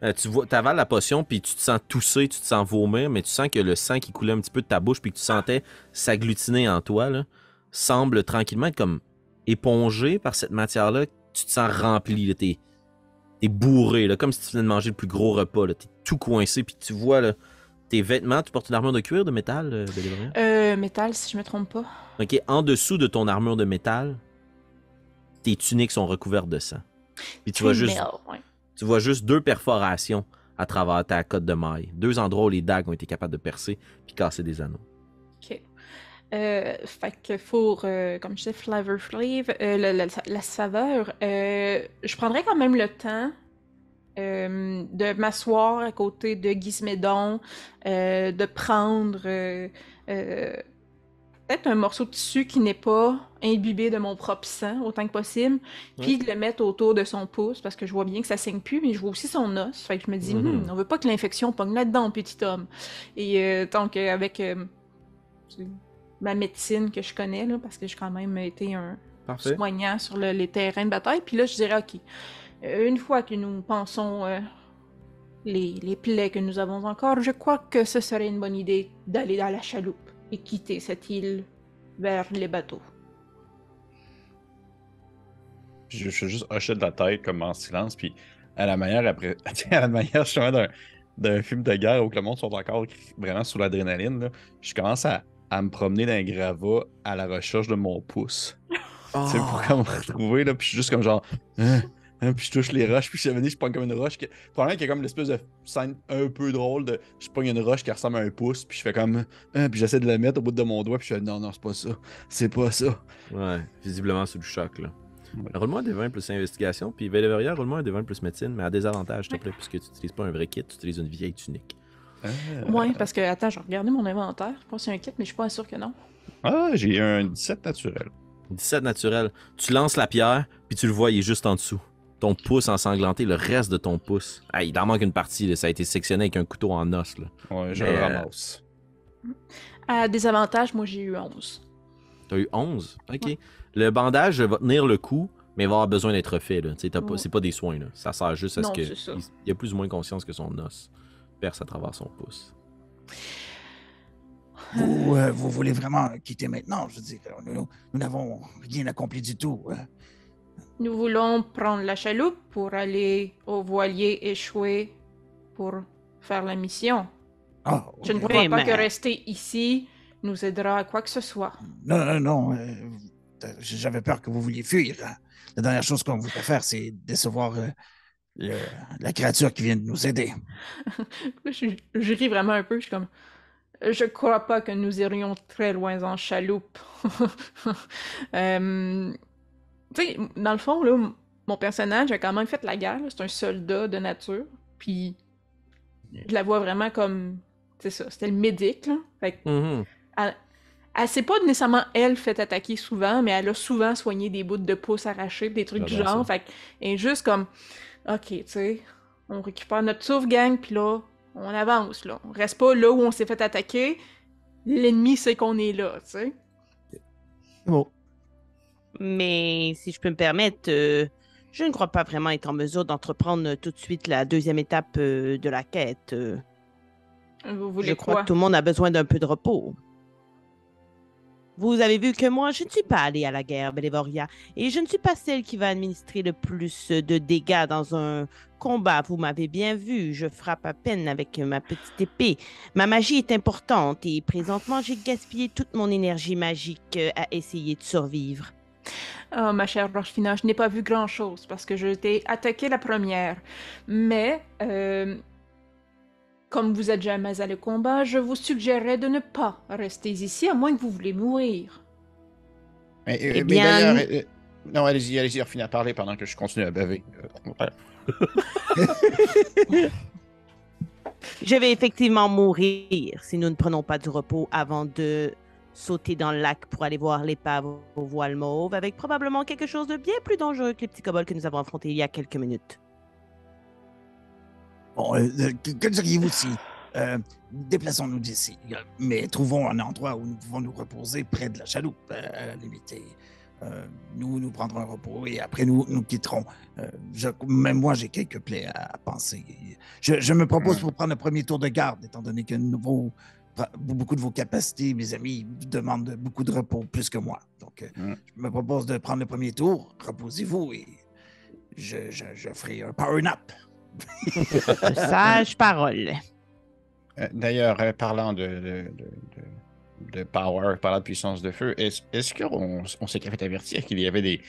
Euh, tu vois, avales la potion, puis tu te sens tousser, tu te sens vomir, mais tu sens que le sang qui coulait un petit peu de ta bouche, puis que tu sentais s'agglutiner en toi, là, semble tranquillement être comme épongé par cette matière-là. Tu te sens rempli, t'es, t'es bourré, là, comme si tu venais de manger le plus gros repas, là, t'es tout coincé, puis tu vois là, tes vêtements, tu portes une armure de cuir, de métal, euh? Euh, métal, si je me trompe pas. Ok, en dessous de ton armure de métal, tes tuniques sont recouvertes de sang. Puis tu vois juste ouais. Tu vois juste deux perforations à travers ta cote de maille. Deux endroits où les dagues ont été capables de percer puis casser des anneaux. Ok. Euh, fait que pour, euh, comme je disais, Flavor Flav, euh, la, saveur, euh, je prendrais quand même le temps de m'asseoir à côté de Gizmédon, de prendre peut-être un morceau de tissu qui n'est pas imbibé de mon propre sang autant que possible, puis de le mettre autour de son pouce parce que je vois bien que ça saigne plus, mais je vois aussi son os. Fait que je me dis, Mhm. Hmm, on veut pas que l'infection pogne là-dedans, petit homme. Et euh, donc, euh, avec euh, ma médecine que je connais, là, parce que j'ai quand même été un Parfait. soignant sur le- les terrains de bataille, puis là, je dirais, OK, une fois que nous pensons euh, les, les plaies que nous avons encore, je crois que ce serait une bonne idée d'aller dans la chaloupe et quitter cette île vers les bateaux. Je, je fais juste hocher de la tête comme en silence, puis à la manière après, (laughs) à la manière justement d'un, d'un film de guerre où que le monde sont encore vraiment sous l'adrénaline, là, je commence à, à me promener dans un gravat à la recherche de mon pouce. (laughs) Tu sais, pour comme me retrouver, là, puis je suis juste comme genre, Hein? Hein, puis je touche les roches, puis je suis je pogne comme une roche. Qui... Probablement qu'il y a comme l'espèce de scène un peu drôle de. Je pogne une roche qui ressemble à un pouce, puis je fais comme. Hein, puis j'essaie de la mettre au bout de mon doigt, puis je fais non, non, c'est pas ça. C'est pas ça. Ouais, visiblement sous le choc, là. Ouais. Roule-moi un D20 plus investigation, puis Véléveria, roule-moi un D20 plus médecine, mais à désavantage, s'il te plaît, puisque tu n'utilises pas un vrai kit, tu utilises une vieille tunique. Ah, Ouais, parce que, attends, j'ai regardé mon inventaire. Je pense qu'il y a un kit, mais je suis pas sûr que non. Ah, j'ai un 17 naturel. 17 naturel. Tu lances la pierre, puis tu le vois, il est juste en dessous. Ton pouce ensanglanté, le reste de ton pouce. Ah, il en manque une partie, là. ça a été sectionné avec un couteau en os. Là. Ouais, je Mais, le euh, ramasse. À désavantage, moi, j'ai eu 11. T'as eu 11? Ok. Ouais. Le bandage va tenir le coup, mais il va avoir besoin d'être fait. Là. T'as pas-. C'est pas des soins. Là. Ça sert juste à Non, ce que. Il, il a plus ou moins conscience que son os perce à travers son pouce. Vous, euh, vous voulez vraiment quitter maintenant? Je veux dire, nous nous- nous n'avons rien accompli du tout. Nous voulons prendre la chaloupe pour aller au voilier échoué pour faire la mission. Ah, Je ne crois Oui, pas mais- que rester ici nous aidera à quoi que ce soit. Non, non, non. euh, J'avais peur que vous vouliez fuir. La dernière chose qu'on voudrait faire, c'est décevoir euh, le- la créature qui vient de nous aider. (laughs) Je, je ris vraiment un peu. Je suis comme. Je crois pas que nous irions très loin en chaloupe. (laughs) Euh, tu sais, dans le fond, là, mon personnage a quand même fait la guerre. C'est un soldat de nature. Puis, je la vois vraiment comme. C'est ça, c'était le médic, là. Fait que Mhm. elle s'est pas nécessairement, elle, fait attaquer souvent, mais elle a souvent soigné des bouts de pouce arrachés, des trucs du J'adore genre. Fait que, elle est juste comme, ok, tu sais, on récupère notre sauve gang, puis là, on avance, là. On reste pas là où on s'est fait attaquer. L'ennemi sait qu'on est là, tu sais. Bon. Mais si je peux me permettre, euh, je ne crois pas vraiment être en mesure d'entreprendre euh, tout de suite la deuxième étape euh, de la quête. Vous voulez je crois quoi? que tout le monde a besoin d'un peu de repos. Vous avez vu que moi, je ne suis pas allée à la guerre, Belévoria, et je ne suis pas celle qui va administrer le plus de dégâts dans un combat. Vous m'avez bien vu, je frappe à peine avec ma petite épée. Ma magie est importante et présentement, j'ai gaspillé toute mon énergie magique à essayer de survivre. Ah, ma chère Rochefina, je n'ai pas vu grand-chose parce que je t'ai attaqué la première. Mais, euh, comme vous êtes jamais allé au combat, je vous suggérerais de ne pas rester ici à moins que vous voulez mourir. Mais, euh, Eh mais bien, d'ailleurs, nous- euh, non, allez-y, allez-y, à parler pendant que je continue à baver. Euh. (laughs) Je vais effectivement mourir si nous ne prenons pas du repos avant de sauter dans le lac pour aller voir l'épave aux voiles mauves avec probablement quelque chose de bien plus dangereux que les petits kobolds que nous avons affrontés il y a quelques minutes. Bon, euh, euh, que, diriez-vous si euh, déplaçons-nous d'ici, mais trouvons un endroit où nous pouvons nous reposer près de la chaloupe, euh, à la limite. et, euh, nous, nous prendrons un repos et après nous, nous quitterons. Euh, je- même moi, j'ai quelques plaies à, à penser. Je, je me propose Ouais. pour prendre le premier tour de garde, étant donné que vos- beaucoup de vos capacités, mes amis, demandent beaucoup de repos, plus que moi. Donc, euh, Ouais. je me propose de prendre le premier tour. Reposez-vous et je, je, je ferai un power nap. De (laughs) sages paroles. Euh, D'ailleurs, euh, parlant de, de, de, de- de power, parlant de puissance de feu, est-ce est qu'on on s'est fait avertir qu'il y avait des,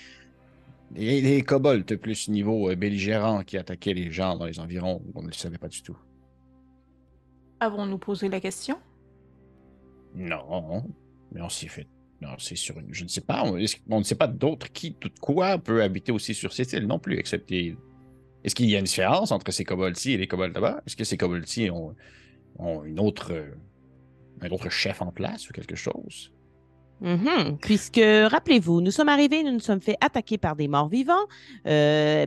des, des kobolds plus niveau euh, belligérant qui attaquaient les gens dans les environs? On ne le savait pas du tout. Avons-nous posé la question? Non, mais on s'est fait. Non, c'est sur une. Je ne sais pas. On, ne sait pas d'autres qui, tout quoi, peut habiter aussi sur cette île non plus, excepté. Est-ce qu'il y a une différence entre ces kobolds-ci et les kobolds là-bas? Est-ce que ces kobolds-ci ont, une autre, un autre chef en place ou quelque chose? Mhm. Puisque, rappelez-vous, nous sommes arrivés, nous nous sommes fait attaquer par des morts vivants. euh,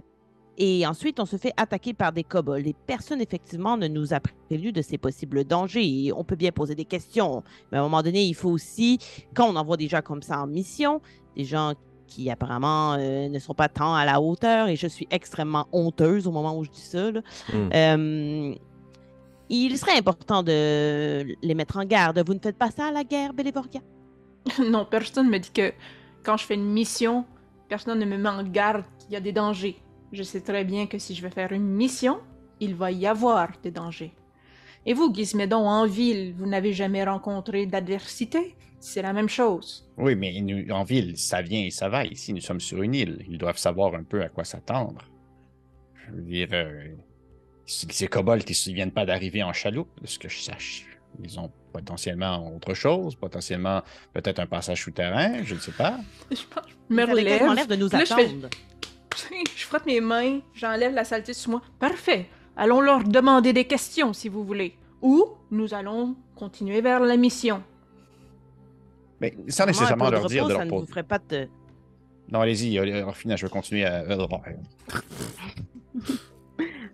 et ensuite, on se fait attaquer par des kobolds. Et personne, effectivement, ne nous a prévenu de ces possibles dangers. Et on peut bien poser des questions. Mais à un moment donné, il faut aussi, quand on envoie des gens comme ça en mission, des gens qui apparemment euh, ne sont pas tant à la hauteur, et je suis extrêmement honteuse au moment où je dis ça, là, Hmm. euh, il serait important de les mettre en garde. Vous ne faites pas ça à la guerre, Bélévoria? (laughs) non, personne me dit que quand je fais une mission, personne ne me met en garde qu'il y a des dangers. Je sais très bien que si je vais faire une mission, il va y avoir des dangers. Et vous, Gizmédon, en ville, vous n'avez jamais rencontré d'adversité? C'est la même chose. Oui, mais nous, en ville, ça vient et ça va. Ici, nous sommes sur une île. Ils doivent savoir un peu à quoi s'attendre. je veux dire, euh, ces kobolds, ils ne viennent pas d'arriver en chaloupe, de ce que je sache. Ils ont potentiellement autre chose, potentiellement peut-être un passage souterrain, je ne sais pas. Je pense. Je me Vous avez tellement relève. l'air de nous Là, je fais- (laughs) Je frotte mes mains, j'enlève la saleté sur moi. Parfait. Allons leur demander des questions si vous voulez. Ou nous allons continuer vers la mission. Mais sans nécessairement leur dire repos, de ça leur ne poser. vous ferait pas de... Non, allez-y, Orphina, je vais continuer à. euh,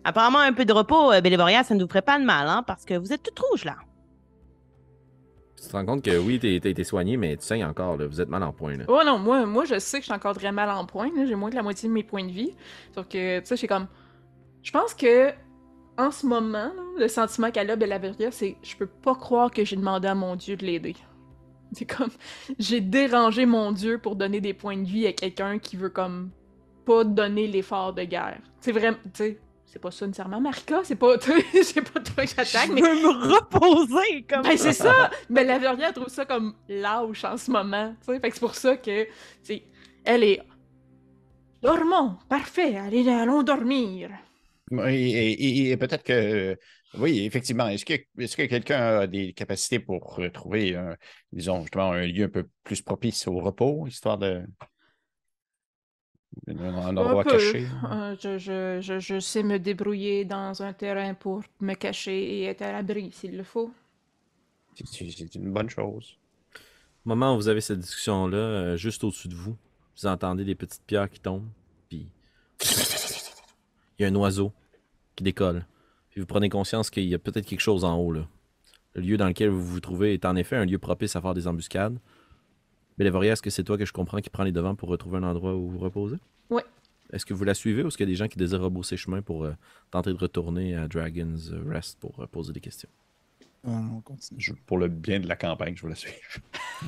Apparemment, un peu de repos, euh, Bélévoria, ça ne vous ferait pas de mal, hein, parce que vous êtes toute rouge, là. Tu te rends compte que oui, t'es- été soigné, mais tu saignes encore, là. Vous êtes mal en point, là. Oh non, moi, je sais que je suis encore très mal en point. là. J'ai moins que la moitié de mes points de vie. Sauf que, tu sais, j'ai comme. Je pense que, en ce moment, le sentiment qu'elle a, Bellaveria, c'est je peux pas croire que j'ai demandé à mon Dieu de l'aider. C'est comme. (laughs) J'ai dérangé mon Dieu pour donner des points de vie à quelqu'un qui veut, comme. Pas donner l'effort de guerre. C'est vraiment. C'est pas ça nécessairement Marika, c'est pas. (laughs) c'est pas toi que j'attaque, Je mais. veux me reposer, comme Ben, c'est ça! Mais la Verrière trouve ça comme lâche en ce moment. tu sais. Fait que c'est pour ça que, tu elle est. Dormons! Parfait! Allez, allons dormir! Et, et- et- et peut-être que. Oui, effectivement. Est-ce que, est-ce que quelqu'un a des capacités pour euh, trouver, un, disons, justement, un lieu un peu plus propice au repos, histoire de. Un, un endroit Un peu. caché? Euh, je, je, je, je sais me débrouiller dans un terrain pour me cacher et être à l'abri s'il le faut. C'est une bonne chose. Au moment où vous avez cette discussion-là, euh, juste au-dessus de vous, vous entendez des petites pierres qui tombent, puis il y a un oiseau qui décolle. Puis vous prenez conscience qu'il y a peut-être quelque chose en haut, là. Le lieu dans lequel vous vous trouvez est en effet un lieu propice à faire des embuscades. Bélévoria, est-ce que c'est toi que je comprends qui prend les devants pour retrouver un endroit où vous reposer? Ouais. Est-ce que vous la suivez ou est-ce qu'il y a des gens qui désirent rebrousser chemin pour euh, tenter de retourner à Dragon's Rest pour euh, poser des questions? Ah, on continue. Je- pour le bien de la campagne, je vais la suivre.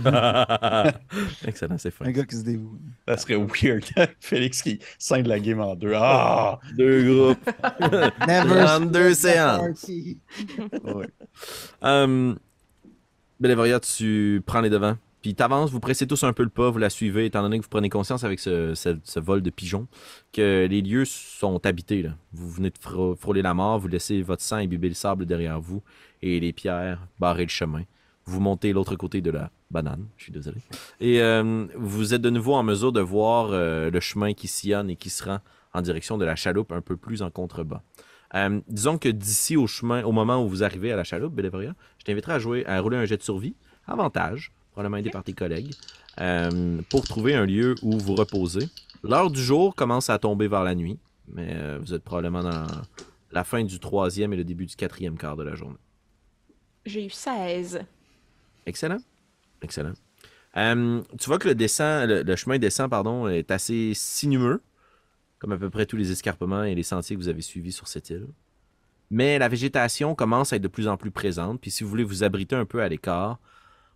(laughs) Excellent, c'est fin. Un gars qui se dévoue. Ça serait weird. (laughs) Félix qui scinde la game en deux. Ah! (laughs) Deux groupes. Never Dans deux séances. Ouais. Euh, Bélévoria, tu prends les devants. Puis t'avances, vous pressez tous un peu le pas, vous la suivez, étant donné que vous prenez conscience avec ce, vol de pigeons que les lieux sont habités. Vous venez de frô- frôler la mort, vous laissez votre sang imbiber le sable derrière vous et les pierres barrer le chemin. Vous montez l'autre côté de la banane, je suis désolé. Et euh, vous êtes de nouveau en mesure de voir euh, le chemin qui sillonne et qui se rend en direction de la chaloupe un peu plus en contrebas. Euh, disons que d'ici au chemin, au moment où vous arrivez à la chaloupe, Bélévoria, je t'inviterai à jouer, à rouler un jet de survie, avantage, probablement aidé par tes collègues, euh, pour trouver un lieu où vous reposer. L'heure du jour commence à tomber vers la nuit, mais euh, vous êtes probablement dans la fin du troisième et le début du quatrième quart de la journée. J'ai eu 16. Excellent. Excellent. Euh, tu vois que le, descend, le, le chemin descend pardon, est assez sinueux, comme à peu près tous les escarpements et les sentiers que vous avez suivis sur cette île. Mais la végétation commence à être de plus en plus présente. Puis si vous voulez vous abriter un peu à l'écart,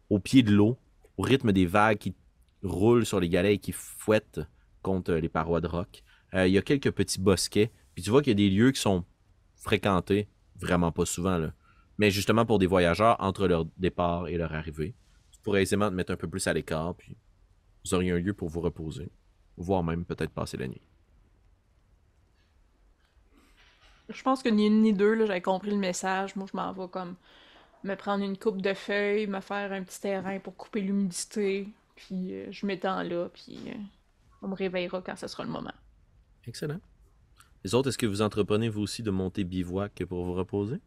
au pied de l'eau, au rythme des vagues qui roulent sur les galets et qui fouettent contre les parois de roc, euh, il y a quelques petits bosquets. Puis tu vois qu'il y a des lieux qui sont fréquentés, vraiment pas souvent, mais justement pour des voyageurs entre leur départ et leur arrivée. Tu pourrais aisément te mettre un peu plus à l'écart, puis vous auriez un lieu pour vous reposer, voire même peut-être passer la nuit. Je pense que ni une ni deux, j'avais compris le message. Moi, je m'en vais comme me prendre une coupe de feuilles, me faire un petit terrain pour couper l'humidité, puis euh, je m'étends là, puis euh, on me réveillera quand ce sera le moment. Excellent. Les autres, est-ce que vous entreprenez vous aussi de monter bivouac pour vous reposer?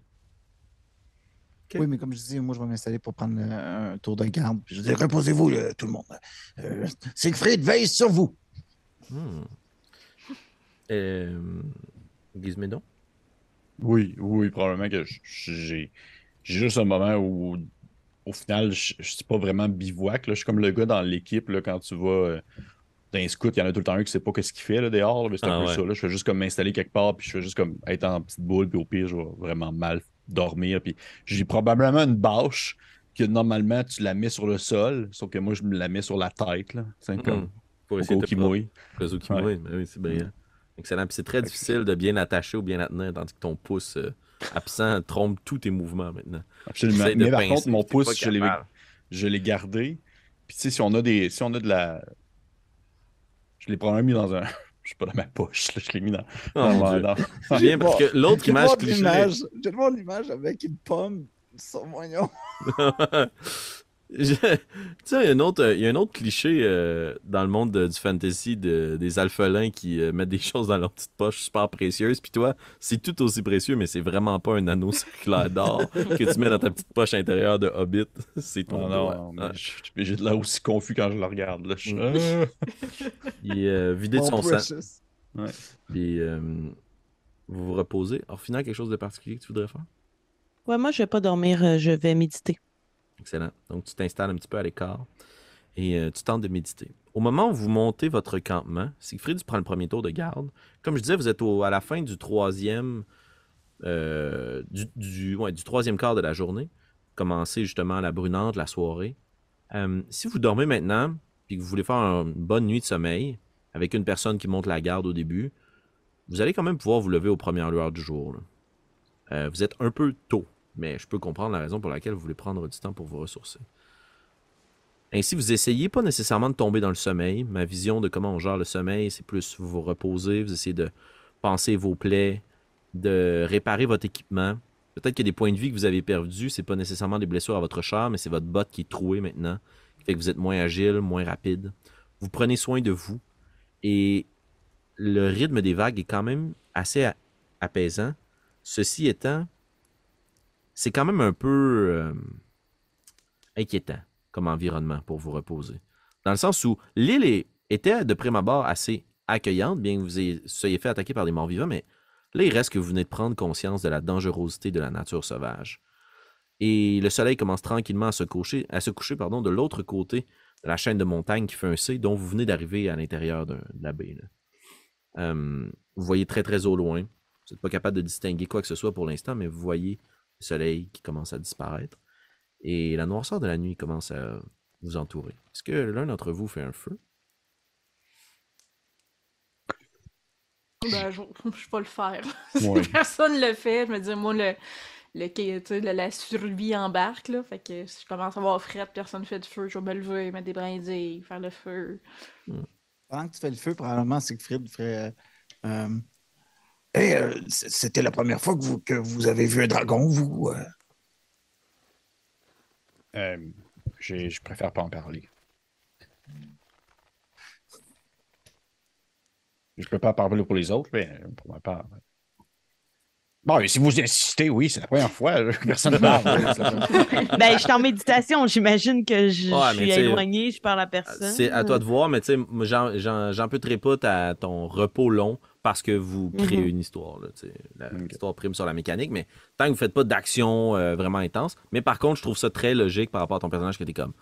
Oui, mais comme je dis, moi, je vais m'installer pour prendre euh, un tour de garde. Puis je dis, reposez-vous, tout le monde. Euh, Siegfried veille sur vous. Hmm. Euh, Gizmédon? Oui, oui, probablement que j'ai j'ai juste un moment où, au final, je je suis pas vraiment bivouac. là. Je suis comme le gars dans l'équipe, quand tu vas euh, dans un scout, il y en a tout le temps un qui sait pas qu'est-ce qu'il fait là, dehors. c'est un Ah peu ouais. ça. Là. Je fais juste comme m'installer quelque part, puis je fais juste comme être en petite boule, puis au pire, je vais vraiment mal dormir. Puis j'ai probablement une bâche que normalement tu la mets sur le sol, sauf que moi je me la mets sur la tête. Là. C'est comme. Pour essayer de qu'il te mouille. Mouille, oui, c'est brillant. Excellent. Puis c'est très difficile de bien l'attacher ou bien la tenir, tandis que ton pouce euh, absent trompe tous tes mouvements maintenant. Absolument. Mais par contre, mon pouce, je l'ai je gardé. Puis tu sais, si on a des. Si on a de la. Je l'ai probablement mis dans un (laughs) je suis pas dans ma poche, là, je l'ai mis dans. Oh, dans- bien (laughs) parce que (laughs) l'autre J'ai image cliché. image- J'ai mon image avec une pomme sur mon. Je- tu sais, il y a un autre, il y a un autre cliché euh, dans le monde de- du fantasy de- des alphelins qui euh, mettent des (laughs) choses dans leur petite poche super précieuses. Puis toi, c'est tout aussi précieux, mais c'est vraiment pas un anneau circulaire d'or (laughs) que tu mets dans ta petite poche intérieure de Hobbit. (laughs) C'est ton Non, doigt. non, je- je- j'ai de là aussi confus quand je le regarde. Là. Je- Mm. Ah! Il est euh, vidé de Mon son sang. Puis euh, vous vous reposez. Alors, finalement, quelque chose de particulier que tu voudrais faire? Ouais, moi, je vais pas dormir, euh, je vais méditer. Excellent. Donc, tu t'installes un petit peu à l'écart et euh, tu tentes de méditer. Au moment où vous montez votre campement, Siegfried prend le premier tour de garde. Comme je disais, vous êtes à la fin du troisième, euh, du, troisième quart de la journée. Commencez justement la brunante, la soirée. Euh, si vous dormez maintenant, puis que vous voulez faire une bonne nuit de sommeil avec une personne qui monte la garde au début, vous allez quand même pouvoir vous lever aux premières lueurs du jour. vous êtes un peu tôt, mais je peux comprendre la raison pour laquelle vous voulez prendre du temps pour vous ressourcer. Ainsi, vous essayez pas nécessairement de tomber dans le sommeil. Ma vision de comment on gère le sommeil, c'est plus vous vous reposer, vous essayez de penser vos plaies, de réparer votre équipement. Peut-être qu'il y a des points de vie que vous avez perdus, c'est pas nécessairement des blessures à votre chair, mais c'est votre botte qui est trouée maintenant, qui fait que vous êtes moins agile, moins rapide. Vous prenez soin de vous et le rythme des vagues est quand même assez apaisant. Ceci étant, c'est quand même un peu euh, inquiétant comme environnement pour vous reposer. Dans le sens où l'île était de prime abord assez accueillante, bien que vous soyez fait attaquer par des morts vivants, mais là, il reste que vous venez de prendre conscience de la dangerosité de la nature sauvage. Et le soleil commence tranquillement à se coucher, à se coucher pardon, de l'autre côté de la chaîne de montagnes qui fait un C, dont vous venez d'arriver à l'intérieur de la baie. Euh, vous voyez très très au loin. Vous n'êtes pas capable de distinguer quoi que ce soit pour l'instant, mais vous voyez le soleil qui commence à disparaître. Et la noirceur de la nuit commence à vous entourer. Est-ce que l'un d'entre vous fait un feu? Ben, je, (laughs) je vais le faire. (laughs) Ouais. Personne le fait. Je me dis, moi, le, le, tu sais, la, la survie embarque, là. Fait que si je commence à avoir fret, personne fait de feu, je vais me lever, mettre des brindilles, faire le feu. Pendant que tu fais le feu, probablement Siegfried ferait. euh, euh, Hey, euh, c- c'était la première fois que vous, que vous avez vu un dragon, vous. euh? Euh, j'ai- je préfère pas en parler. Je peux pas en parler pour les autres, mais euh, pour ma part. Bon, et si vous insistez, oui, c'est la première fois. que Personne ne parle. (laughs) Ben, je suis en méditation, j'imagine que je, Ouais, je mais suis éloignée, je parle à personne. C'est à toi de voir, mais tu sais, moi, j'en- j'en j'en peux pas à ton repos long parce que vous créez Mhm. une histoire. tu. L'histoire prime sur la mécanique, mais tant que vous faites pas d'action euh, vraiment intense. Mais par contre, je trouve ça très logique par rapport à ton personnage que t'es comme.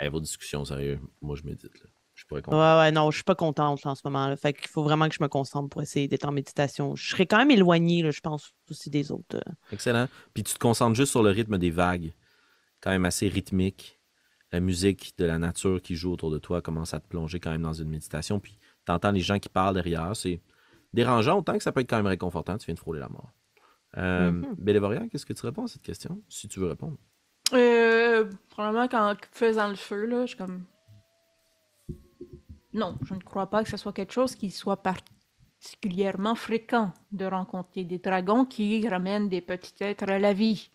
Hey, vos discussions, sérieux, moi je médite. Là. Je pourrais comprendre. Ouais, ouais, non, je suis pas contente là, en ce moment. Là. Fait qu'il faut vraiment que je me concentre pour essayer d'être en méditation. Je serais quand même éloignée, là, je pense, aussi des autres. euh. Excellent. Puis tu te concentres juste sur le rythme des vagues, quand même assez rythmique. La musique de la nature qui joue autour de toi commence à te plonger quand même dans une méditation. Puis tu entends les gens qui parlent derrière. C'est dérangeant, autant que ça peut être quand même réconfortant. Tu viens de frôler la mort. Euh, Mhm. Bélévoria, qu'est-ce que tu réponds à cette question, si tu veux répondre? Euh, probablement qu'en faisant le feu, là, je suis comme. Non, je ne crois pas que ce soit quelque chose qui soit particulièrement fréquent de rencontrer des dragons qui ramènent des petits êtres à la vie.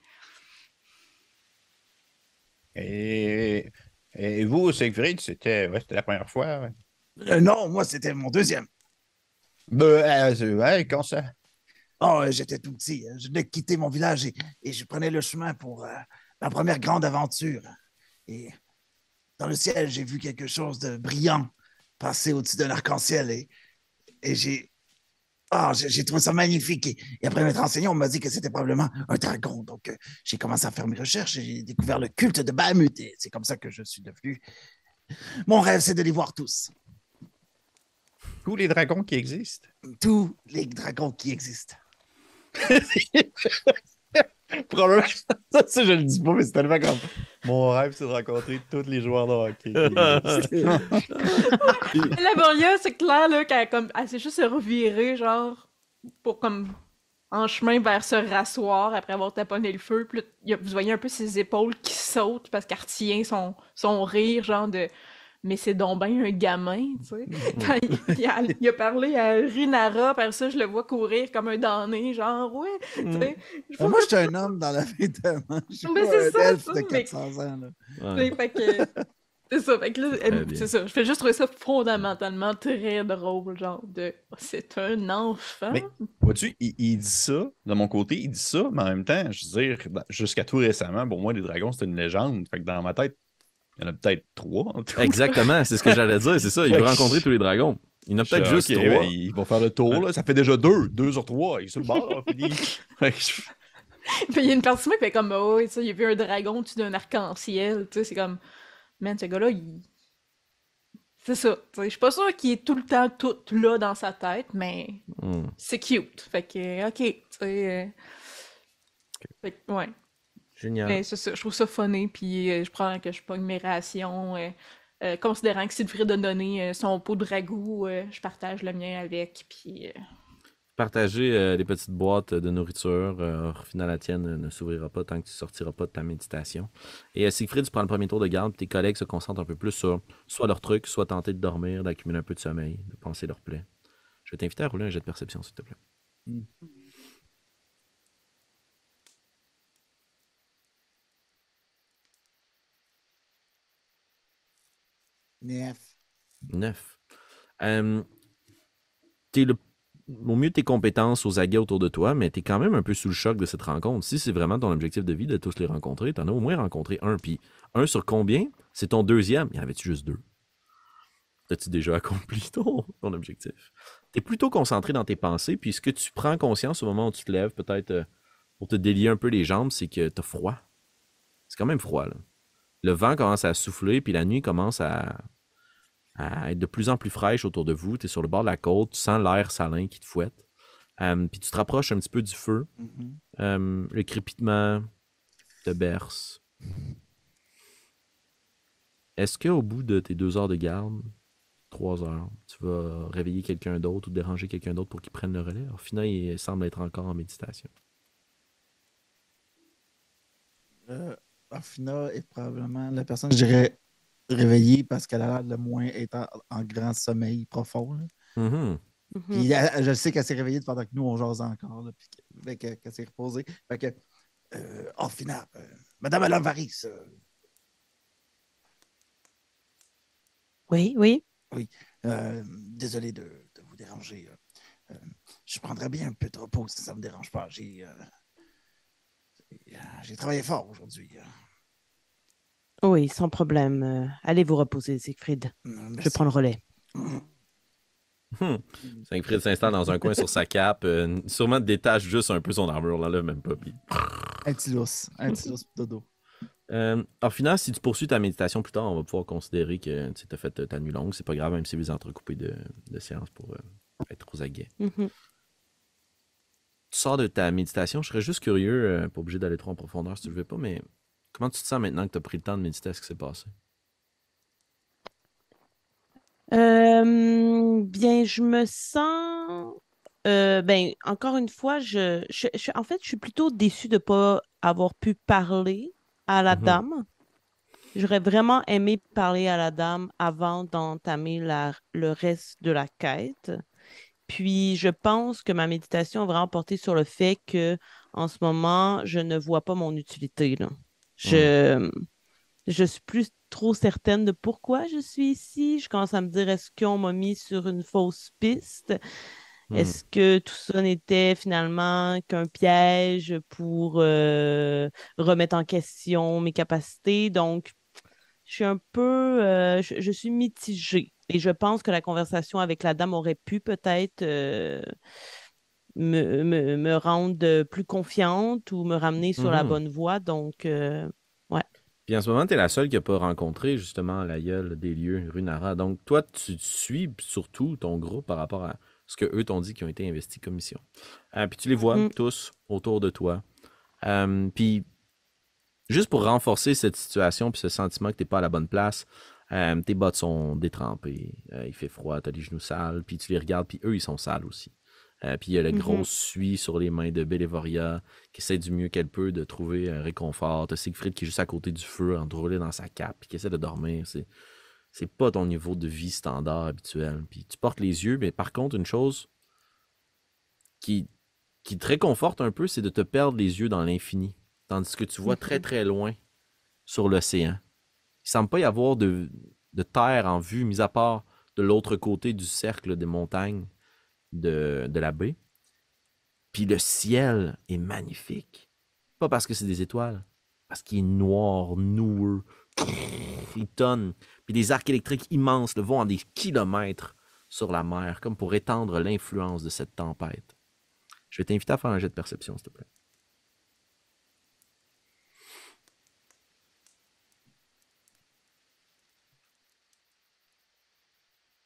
Et, et vous, Siegfried, c'était ouais, c'était la première fois. ouais. Euh, non, moi, c'était mon deuxième. Ben, euh, ouais, quand ça? Oh, euh, j'étais tout petit. euh, Je venais de quitter mon village et, je prenais le chemin pour euh, ma première grande aventure. Et dans le ciel, j'ai vu quelque chose de brillant passer au-dessus d'un arc-en-ciel et, j'ai ah, j'ai trouvé ça magnifique. Et, après m'être renseigné, on m'a dit que c'était probablement un dragon. Donc, euh, j'ai commencé à faire mes recherches et j'ai découvert le culte de Bahamut. Et c'est comme ça que je suis devenu. Mon rêve, c'est de les voir tous. Tous les dragons qui existent. Tous les dragons qui existent. (laughs) Probablement. Ça, ça, je le dis pas, mais c'est tellement comme. Mon rêve, c'est de rencontrer tous les joueurs de hockey. (laughs) La Boria, c'est clair, là, qu'elle comme, elle s'est juste revirée, genre, pour comme, en chemin vers se rasseoir après avoir taponné le feu. Puis là, vous voyez un peu ses épaules qui sautent parce qu'elle retient son, son rire, genre de, mais c'est donc bien un gamin, tu sais. (laughs) Quand il, il a, il a parlé à Rinara, par ça, je le vois courir comme un damné, genre, ouais, tu Mm. sais. Ben, moi, je suis un homme dans la vie. Je suis Mais c'est ça, ça, de mais- 400 ans. Là. Ouais. Tu sais, fait que- C'est ça, fait que là, euh, c'est ça. Je fais juste trouver ça fondamentalement très drôle, genre de c'est un enfant. Mais- Vois-tu, il, il dit ça, de mon côté, il dit ça, mais en même temps, je veux dire, dans- jusqu'à tout récemment, pour moi, les dragons, c'était une légende. Fait que dans ma tête, il y en a peut-être trois en tout. Exactement, c'est ce que j'allais dire, c'est ça. Il veut (laughs) rencontrer tous les dragons. Il y en a peut-être juste trois. ben, il va faire le tour, là. Ça fait déjà deux, deux sur trois. Il est sur le bord, Puis (laughs) (laughs) il y a une partie de moi qui fait comme, oh, tu sais, il a vu un dragon au-dessus d'un arc-en-ciel, tu sais, c'est comme, man, ce gars-là, il. C'est ça, tu sais, je suis pas sûre qu'il est tout le temps tout là dans sa tête, mais Hmm. c'est cute. Fait que, ok, tu sais. euh, Fait que, ouais. Génial. Mais ça, je trouve ça funny, puis euh, je prends que je pogne mes rations, euh, euh, considérant que Siegfried a donné euh, son pot de ragoût, euh, je partage le mien avec, puis euh, Partager euh, les petites boîtes de nourriture. euh, au final, la tienne ne s'ouvrira pas tant que tu sortiras pas de ta méditation. Et euh, Siegfried, tu prends le premier tour de garde, puis tes collègues se concentrent un peu plus sur soit leur truc, soit tenter de dormir, d'accumuler un peu de sommeil, de penser leur plaie. Je vais t'inviter à rouler un jet de perception, s'il te plaît. Neuf. 9. Euh, t'es le, au mieux tes compétences aux aguets autour de toi, mais t'es quand même un peu sous le choc de cette rencontre. Si c'est vraiment ton objectif de vie de tous les rencontrer, t'en as au moins rencontré un. Puis un sur combien? C'est ton deuxième. Il y en avait-tu juste deux? T'as-tu déjà accompli ton, objectif? T'es plutôt concentré dans tes pensées, puis ce que tu prends conscience au moment où tu te lèves, peut-être euh, pour te délier un peu les jambes, c'est que t'as froid. C'est quand même froid, là. Le vent commence à souffler, puis la nuit commence à, à être de plus en plus fraîche autour de vous. Tu es sur le bord de la côte, tu sens l'air salin qui te fouette. Euh, puis tu te rapproches un petit peu du feu. Mhm. Euh, le crépitement te berce. Est-ce qu'au bout de tes deux heures de garde, trois heures, tu vas réveiller quelqu'un d'autre ou déranger quelqu'un d'autre pour qu'il prenne le relais? Orphina, il semble être encore en méditation. Euh, Afina est probablement la personne que je dirais réveillée parce qu'elle a l'air de moins être en, en grand sommeil profond. là. Mhm. Mhm. Puis elle- je sais qu'elle s'est réveillée pendant que nous, on jase encore. Là, puis que- qu'elle s'est reposée. Fait que, euh, euh, Madame Alavaris, euh, Oui, oui. euh, désolé de, de vous déranger. je prendrais bien un peu de repos si ça ne me dérange pas. J'ai euh, j'ai- j'ai travaillé fort aujourd'hui. euh. Oui, sans problème. Euh, allez vous reposer, Siegfried. Je prends le relais. Hmm. Siegfried s'installe dans un coin sur sa cape, euh, sûrement détache juste un peu son armure, là, là même pas. puis- Un petit lousse. Un petit lousse dodo. Euh, alors, finalement, si tu poursuis ta méditation plus tard, on va pouvoir considérer que tu as fait ta nuit longue. C'est pas grave, même si vous entrecoupez de, de séances pour euh, être aux aguets. Mhm. Tu sors de ta méditation, je serais juste curieux, euh, pas obligé d'aller trop en profondeur si tu le veux pas, mais comment tu te sens maintenant que tu as pris le temps de méditer à ce qui s'est passé? Euh, bien, je me sens. euh, ben, encore une fois, je, je- je- en fait, je suis plutôt déçue de ne pas avoir pu parler à la Mhm. dame. J'aurais vraiment aimé parler à la dame avant d'entamer le reste de la quête. Puis, je pense que ma méditation a vraiment porté sur le fait que, en ce moment, je ne vois pas mon utilité, là. Je, je suis plus trop certaine de pourquoi je suis ici. Je commence à me dire, est-ce qu'on m'a mis sur une fausse piste? Hmm. Est-ce que tout ça n'était finalement qu'un piège pour euh, remettre en question mes capacités? Donc, je suis un peu, euh, je, je suis mitigée. Et je pense que la conversation avec la dame aurait pu peut-être euh, me, me, me rendre plus confiante ou me ramener sur la Mhm. bonne voie. Donc, euh, Puis en ce moment, tu es la seule qui n'a pas rencontré justement la gueule des lieux, Runara. Donc toi, tu suis surtout ton groupe par rapport à ce que eux t'ont dit qui ont été investis comme mission. Puis tu les vois Mm. tous autour de toi. Puis juste pour renforcer cette situation puis ce sentiment que tu n'es pas à la bonne place, euh, tes bottes sont détrempées, euh, il fait froid, tu as les genoux sales, puis tu les regardes, puis eux, ils sont sales aussi. Euh, puis il y a le Mhm. gros suie sur les mains de Bélévoria qui essaie du mieux qu'elle peut de trouver un réconfort. T'as Siegfried qui est juste à côté du feu, enroulé dans sa cape, puis qui essaie de dormir. C'est, c'est pas ton niveau de vie standard habituel. Puis tu portes les yeux, mais par contre, une chose qui, qui te réconforte un peu, c'est de te perdre les yeux dans l'infini. Tandis que tu vois très Mhm. très loin sur l'océan. Il semble pas y avoir de, de terre en vue, mis à part de l'autre côté du cercle des montagnes de, de la baie. Puis le ciel est magnifique. Pas parce que c'est des étoiles, parce qu'il est noir, noueux, il tonne. Puis des arcs électriques immenses le vont en des kilomètres sur la mer, comme pour étendre l'influence de cette tempête. Je vais t'inviter à faire un jet de perception, s'il te plaît.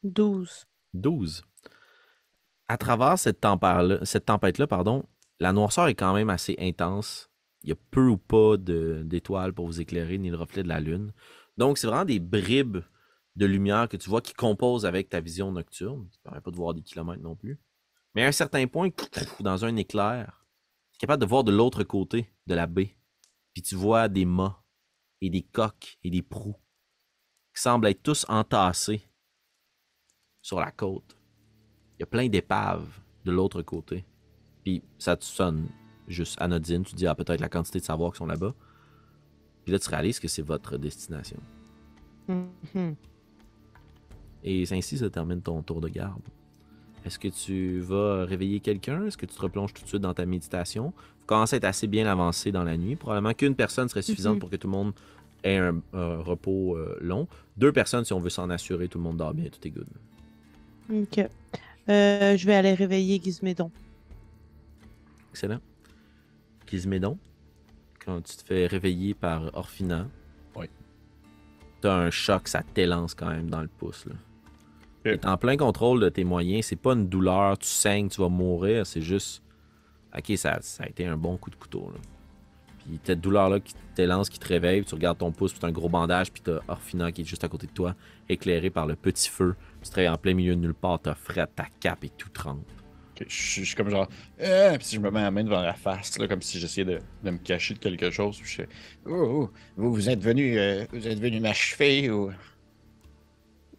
12. 12. À travers cette tempête-là, pardon, la noirceur est quand même assez intense. Il y a peu ou pas d'étoiles pour vous éclairer, ni le reflet de la lune. Donc, c'est vraiment des bribes de lumière que tu vois qui composent avec ta vision nocturne. Ça ne permet pas de voir des kilomètres non plus. Mais à un certain point, dans un éclair, tu es capable de voir de l'autre côté de la baie. Puis tu vois des mâts et des coques et des proues qui semblent être tous entassés sur la côte. Il y a plein d'épaves de l'autre côté. Puis ça te sonne juste anodine. Tu te dis, ah, peut-être la quantité de savoirs qui sont là-bas. Puis là, tu réalises que c'est votre destination. Mhm. Et ainsi se termine ton tour de garde. Est-ce que tu vas réveiller quelqu'un? Est-ce que tu te replonges tout de suite dans ta méditation? Vous commencez à être assez bien avancé dans la nuit. Probablement qu'une personne serait suffisante Mhm. pour que tout le monde ait un, un repos euh, long. Deux personnes si on veut s'en assurer, tout le monde dort bien, tout est good. Ok. Euh, je vais aller réveiller Gizmédon. Excellent. Gizmédon, quand tu te fais réveiller par Orphina, Oui. t'as un choc, ça t'élance quand même dans le pouce. Là. T'es en plein contrôle de tes moyens, c'est pas une douleur, tu saignes, tu vas mourir, c'est juste. Ok, ça, ça a été un bon coup de couteau. Là. Puis cette douleur-là qui t'élance, qui te réveille, puis tu regardes ton pouce, puis t'as un gros bandage, puis t'as Orphina qui est juste à côté de toi, éclairé par le petit feu. Puis tu te en plein milieu de nulle part, t'as fret, ta cape et tout trempe. Ok, je, suis- je suis comme genre. Euh, puis je me mets la main devant la face, là, comme si j'essayais de, de me cacher de quelque chose. Puis je fais. Oh, oh, vous, vous êtes venu, euh, vous êtes venu m'achever ou?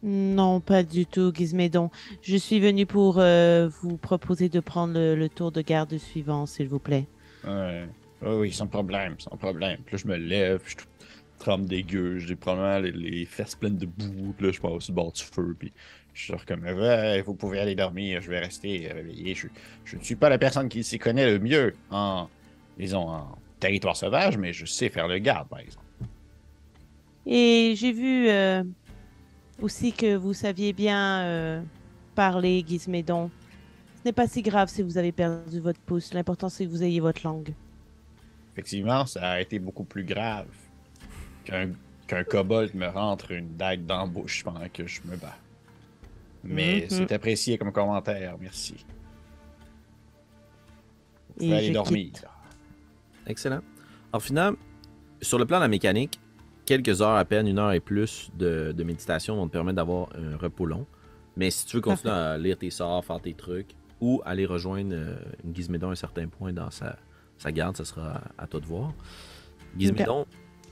Non, pas du tout, Gizmédon. Je suis venu pour euh, vous proposer de prendre le, le tour de garde suivant, s'il vous plaît. Ouais. Oui, oui, sans problème, sans problème. Puis là, je me lève, je suis trempe dégueu, j'ai probablement les, les fesses pleines de boue, là, je passe sur le bord du feu, puis je suis comme, ouais, vous pouvez aller dormir, je vais rester réveillé. Je, je ne suis pas la personne qui s'y connaît le mieux en, disons, en territoire sauvage, mais je sais faire le garde, par exemple. Et j'ai vu euh, aussi que vous saviez bien euh, parler, Gizmédon. Ce n'est pas si grave si vous avez perdu votre pouce. L'important, c'est que vous ayez votre langue. Effectivement, ça a été beaucoup plus grave qu'un qu'un kobold me rentre une dague dans la bouche pendant que je me bats. Mais Mhm. c'est apprécié comme commentaire, merci. Vous Et pouvez aller dormir. quitte. Excellent. Alors, finalement, sur le plan de la mécanique, quelques heures à peine, une heure et plus de, de méditation vont te permettre d'avoir un repos long. Mais si tu veux continuer à lire tes sorts, faire tes trucs, ou aller rejoindre euh, une Gizmédon à un certain point dans sa, sa garde, ça sera à, toi de voir. Gizmédon,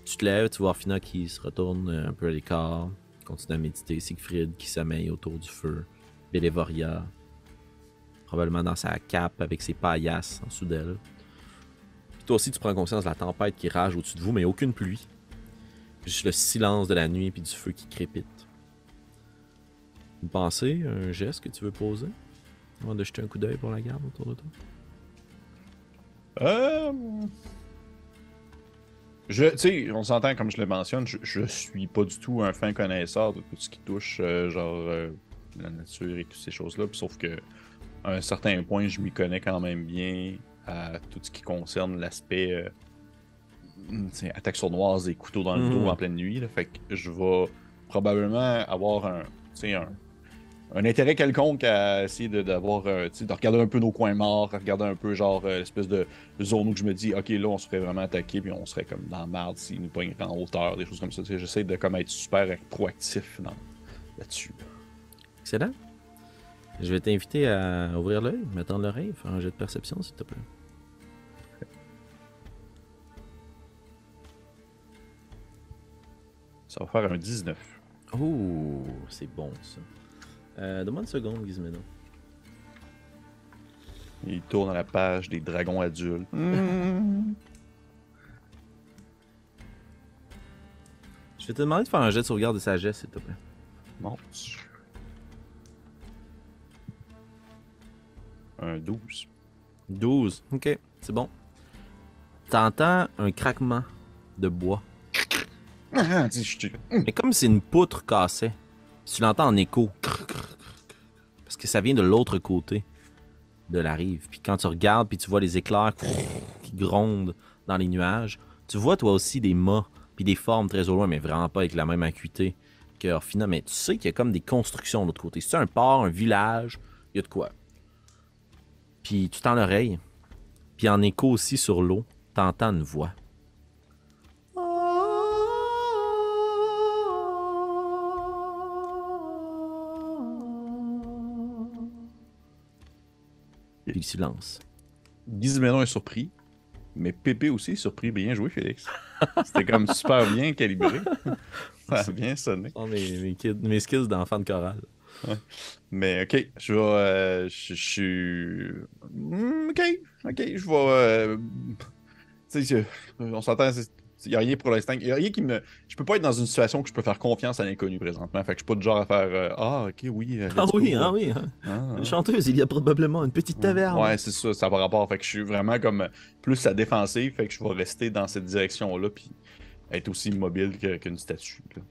tu te lèves, tu vois Fina qui se retourne euh, un peu à l'écart, continue à méditer, Siegfried qui sommeille autour du feu, Bélévoria, probablement dans sa cape avec ses paillasses en dessous d'elle. Puis toi aussi, tu prends conscience de la tempête qui rage au-dessus de vous, mais aucune pluie. Juste le silence de la nuit puis du feu qui crépite. Une pensée, un geste que tu veux poser avant de jeter un coup d'œil pour la garde autour de toi? Euh... Je, tu sais, on s'entend, comme je le mentionne, je, je suis pas du tout un fin connaisseur de tout ce qui touche, euh, genre, euh, la nature et toutes ces choses-là. Sauf que, à un certain point, je m'y connais quand même bien à tout ce qui concerne l'aspect, euh, tu sais, attaque sournoise et couteau dans le Mhm. dos en pleine nuit. là. fait que je vais probablement avoir un, tu sais, un, un intérêt quelconque à essayer de, d'avoir, euh, tu sais, de regarder un peu nos coins morts, regarder un peu genre euh, l'espèce de zone où je me dis, ok, là, on se ferait vraiment attaquer, puis on serait comme dans la merde s'ils nous pognent en hauteur, des choses comme ça. J'essaie de comme être super proactif là-dessus. Excellent. Je vais t'inviter à ouvrir l'œil, m'attendre l'oreille, faire un jet de perception, s'il te plaît. Ça va faire un 19. Ouh, c'est bon ça. Euh, Donne-moi une seconde, Gizméno. Il tourne à la page des dragons adultes. (laughs) Je vais te demander de faire un jet de sauvegarde de sagesse, s'il te plaît. Mon Dieu. Un 12. 12. Ok, c'est bon. T'entends un craquement de bois. (laughs) Ah, Mais comme si une poutre cassait. Tu l'entends en écho. Parce que ça vient de l'autre côté de la rive. Puis quand tu regardes, puis tu vois les éclairs qui grondent dans les nuages, tu vois toi aussi des mâts, puis des formes très au loin, mais vraiment pas avec la même acuité que Orphina. Mais tu sais qu'il y a comme des constructions de l'autre côté. C'est un port, un village, il y a de quoi. Puis tu tends l'oreille, puis en écho aussi sur l'eau, t'entends une voix. Puis le silence. Gizménon est surpris, mais Pépé aussi est surpris. Bien joué, Félix. C'était comme super bien calibré. (laughs) Ça a bien sonné. Oh, mes, mes, kids- mes skills d'enfant de chorale. Mais ok, je vais. euh, je suis. Hmm, Ok, ok, je vais. euh, tu sais, je- on s'entend. Il n'y a rien pour l'instant. Il a rien qui me. Je peux pas être dans une situation où je peux faire confiance à l'inconnu présentement. Fait que je suis pas du genre à faire. euh, ah, ok, oui. euh, Ah oui, go. ah oui. hein. Ah, Une chanteuse, il y a probablement une petite taverne. Ouais, c'est ça, ça va rapport. Fait que je suis vraiment comme plus à défensive, fait que je vais rester dans cette direction-là, puis être aussi immobile que- qu'une statue. là.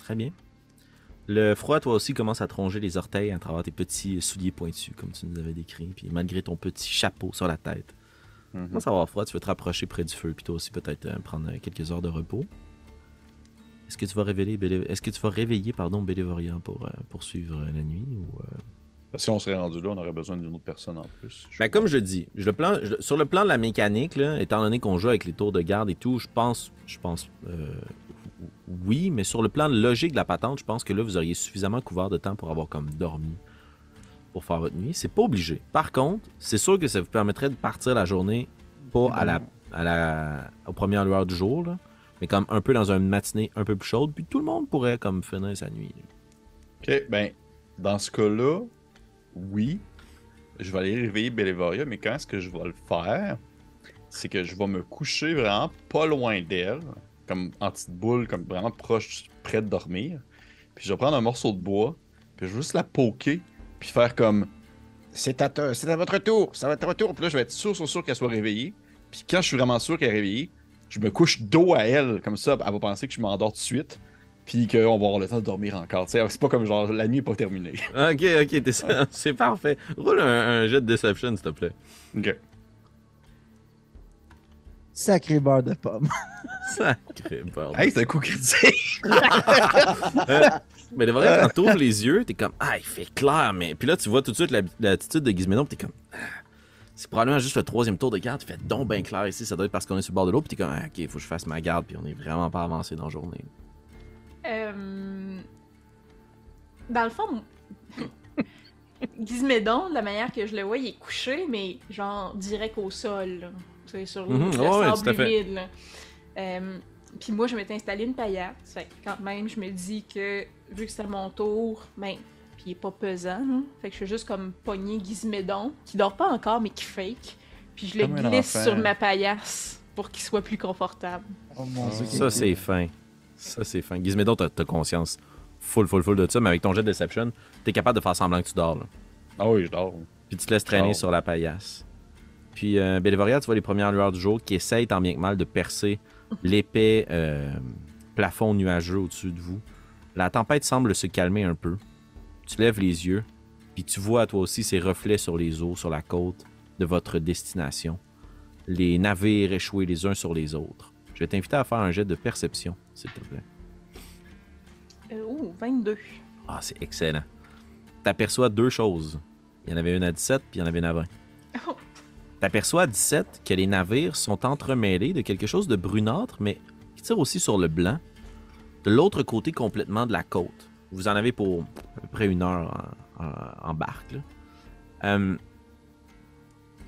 Très bien. Le froid, toi aussi, commence à te ronger les orteils à travers tes petits souliers pointus, comme tu nous avais décrit, puis malgré ton petit chapeau sur la tête. Commence à avoir froid, tu veux te rapprocher près du feu, puis toi aussi peut-être euh, prendre euh, quelques heures de repos? Est-ce que tu vas révéler, est-ce que tu vas réveiller, pardon, Bélévoria pour euh, poursuivre euh, la nuit ou euh, Si on serait rendu là, on aurait besoin d'une autre personne en plus. Je Ben, comme je dis, je le plan, je- sur le plan de la mécanique, là, étant donné qu'on joue avec les tours de garde et tout, je pense, je pense, euh, oui, mais sur le plan logique de la patente, je pense que là, vous auriez suffisamment couvert de temps pour avoir comme dormi pour faire votre nuit. C'est pas obligé. Par contre, c'est sûr que ça vous permettrait de partir la journée pas à la, à la, aux premières lueurs du jour, mais comme un peu dans une matinée un peu plus chaude, puis tout le monde pourrait comme finir sa nuit. Ok, ben, dans ce cas-là, oui, je vais aller réveiller Bélévoria, mais quand est-ce que je vais le faire? C'est que je vais me coucher vraiment pas loin d'elle, comme en petite boule, comme vraiment proche, près de dormir. Puis je vais prendre un morceau de bois, puis je vais juste la poker, puis faire comme c'est à, c'est à votre tour, ça va être à votre tour. Puis là, je vais être sûr, sûr, sûr qu'elle soit réveillée. Puis quand je suis vraiment sûr qu'elle est réveillée, je me couche dos à elle, comme ça, elle va penser que je m'endors tout de suite. Puis qu'on va avoir le temps de dormir encore. C'est pas comme genre la nuit est pas terminée. Ok, ok, (laughs) c'est parfait. Roule un, un jet de deception, s'il te plaît. ok. Sacré beurre de pomme. (laughs) Sacré bordel. Hey, c'est un coup critique! Mais de vrai, quand t'ouvres les yeux, t'es comme Ah, il fait clair, mais. Puis là, tu vois tout de suite la- l'attitude de Gizménon, puis t'es comme Ah, C'est probablement juste le troisième tour de garde, il fait donc bien clair ici, ça doit être parce qu'on est sur le bord de l'eau, puis t'es comme Ah, ok, faut que je fasse ma garde, puis on est vraiment pas avancé dans la journée. Euh, Dans le fond, (laughs) Gizmédon, de la manière que je le vois, il est couché, mais genre direct au sol. là. Tu sais, sur le, Mhm, le sable humide. là. Euh, Puis moi, je m'étais installé une paillasse. Fait que quand même, je me dis que vu que c'est à mon tour, ben, puis il est pas pesant, fait que je suis juste comme pogner Gizmédon, qui dort pas encore, mais qui fake. Puis je le Comme glisse sur ma paillasse pour qu'il soit plus confortable. Oh mon dieu. Ça, c'est fin. Ça, c'est fin. Gizménon, t'as conscience full, full, full de ça, mais avec ton jet de Deception, t'es capable de faire semblant que tu dors, là. Ah oui, je dors. Puis tu te laisses traîner Oh. sur la paillasse. Puis euh, Bélévoria, tu vois les premières lueurs du jour qui essayent tant bien que mal de percer (laughs) l'épais euh, plafond nuageux au-dessus de vous. La tempête semble se calmer un peu. Tu lèves les yeux, puis tu vois toi aussi ces reflets sur les eaux, sur la côte de votre destination. Les navires échoués les uns sur les autres. Je vais t'inviter à faire un jet de perception, s'il te plaît. Euh, ouh, 22. Ah, c'est excellent. T'aperçois deux choses. Il y en avait une à 17, puis il y en avait une à 20. Oh. T'aperçois à 17 que les navires sont entremêlés de quelque chose de brunâtre, mais qui tire aussi sur le blanc, de l'autre côté complètement de la côte. Vous en avez pour à peu près une heure en, barque. Euh,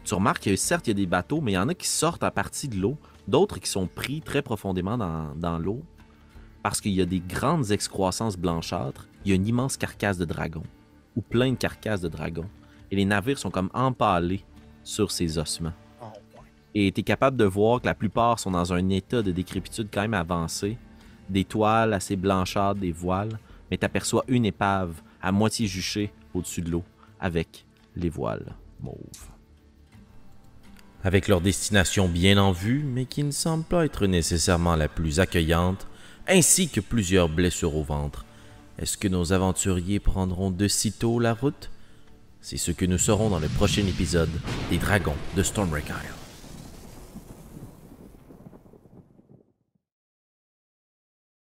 tu remarques que certes, il y a des bateaux, mais il y en a qui sortent à partir de l'eau, d'autres qui sont pris très profondément dans, dans l'eau. parce qu'il y a des grandes excroissances blanchâtres, il y a une immense carcasse de dragon, ou plein de carcasses de dragons, et les navires sont comme empalés sur ces ossements. Oh. Et tu es capable de voir que la plupart sont dans un état de décrépitude quand même avancé, des toiles assez blanchâtres, des voiles, mais tu aperçois une épave à moitié juchée au-dessus de l'eau, avec les voiles mauves. Avec leur destination bien en vue, mais qui ne semble pas être nécessairement la plus accueillante, ainsi que plusieurs blessures au ventre, est-ce que nos aventuriers prendront de sitôt la route? C'est ce que nous saurons dans le prochain épisode des Dragons de Stormbreak Isle.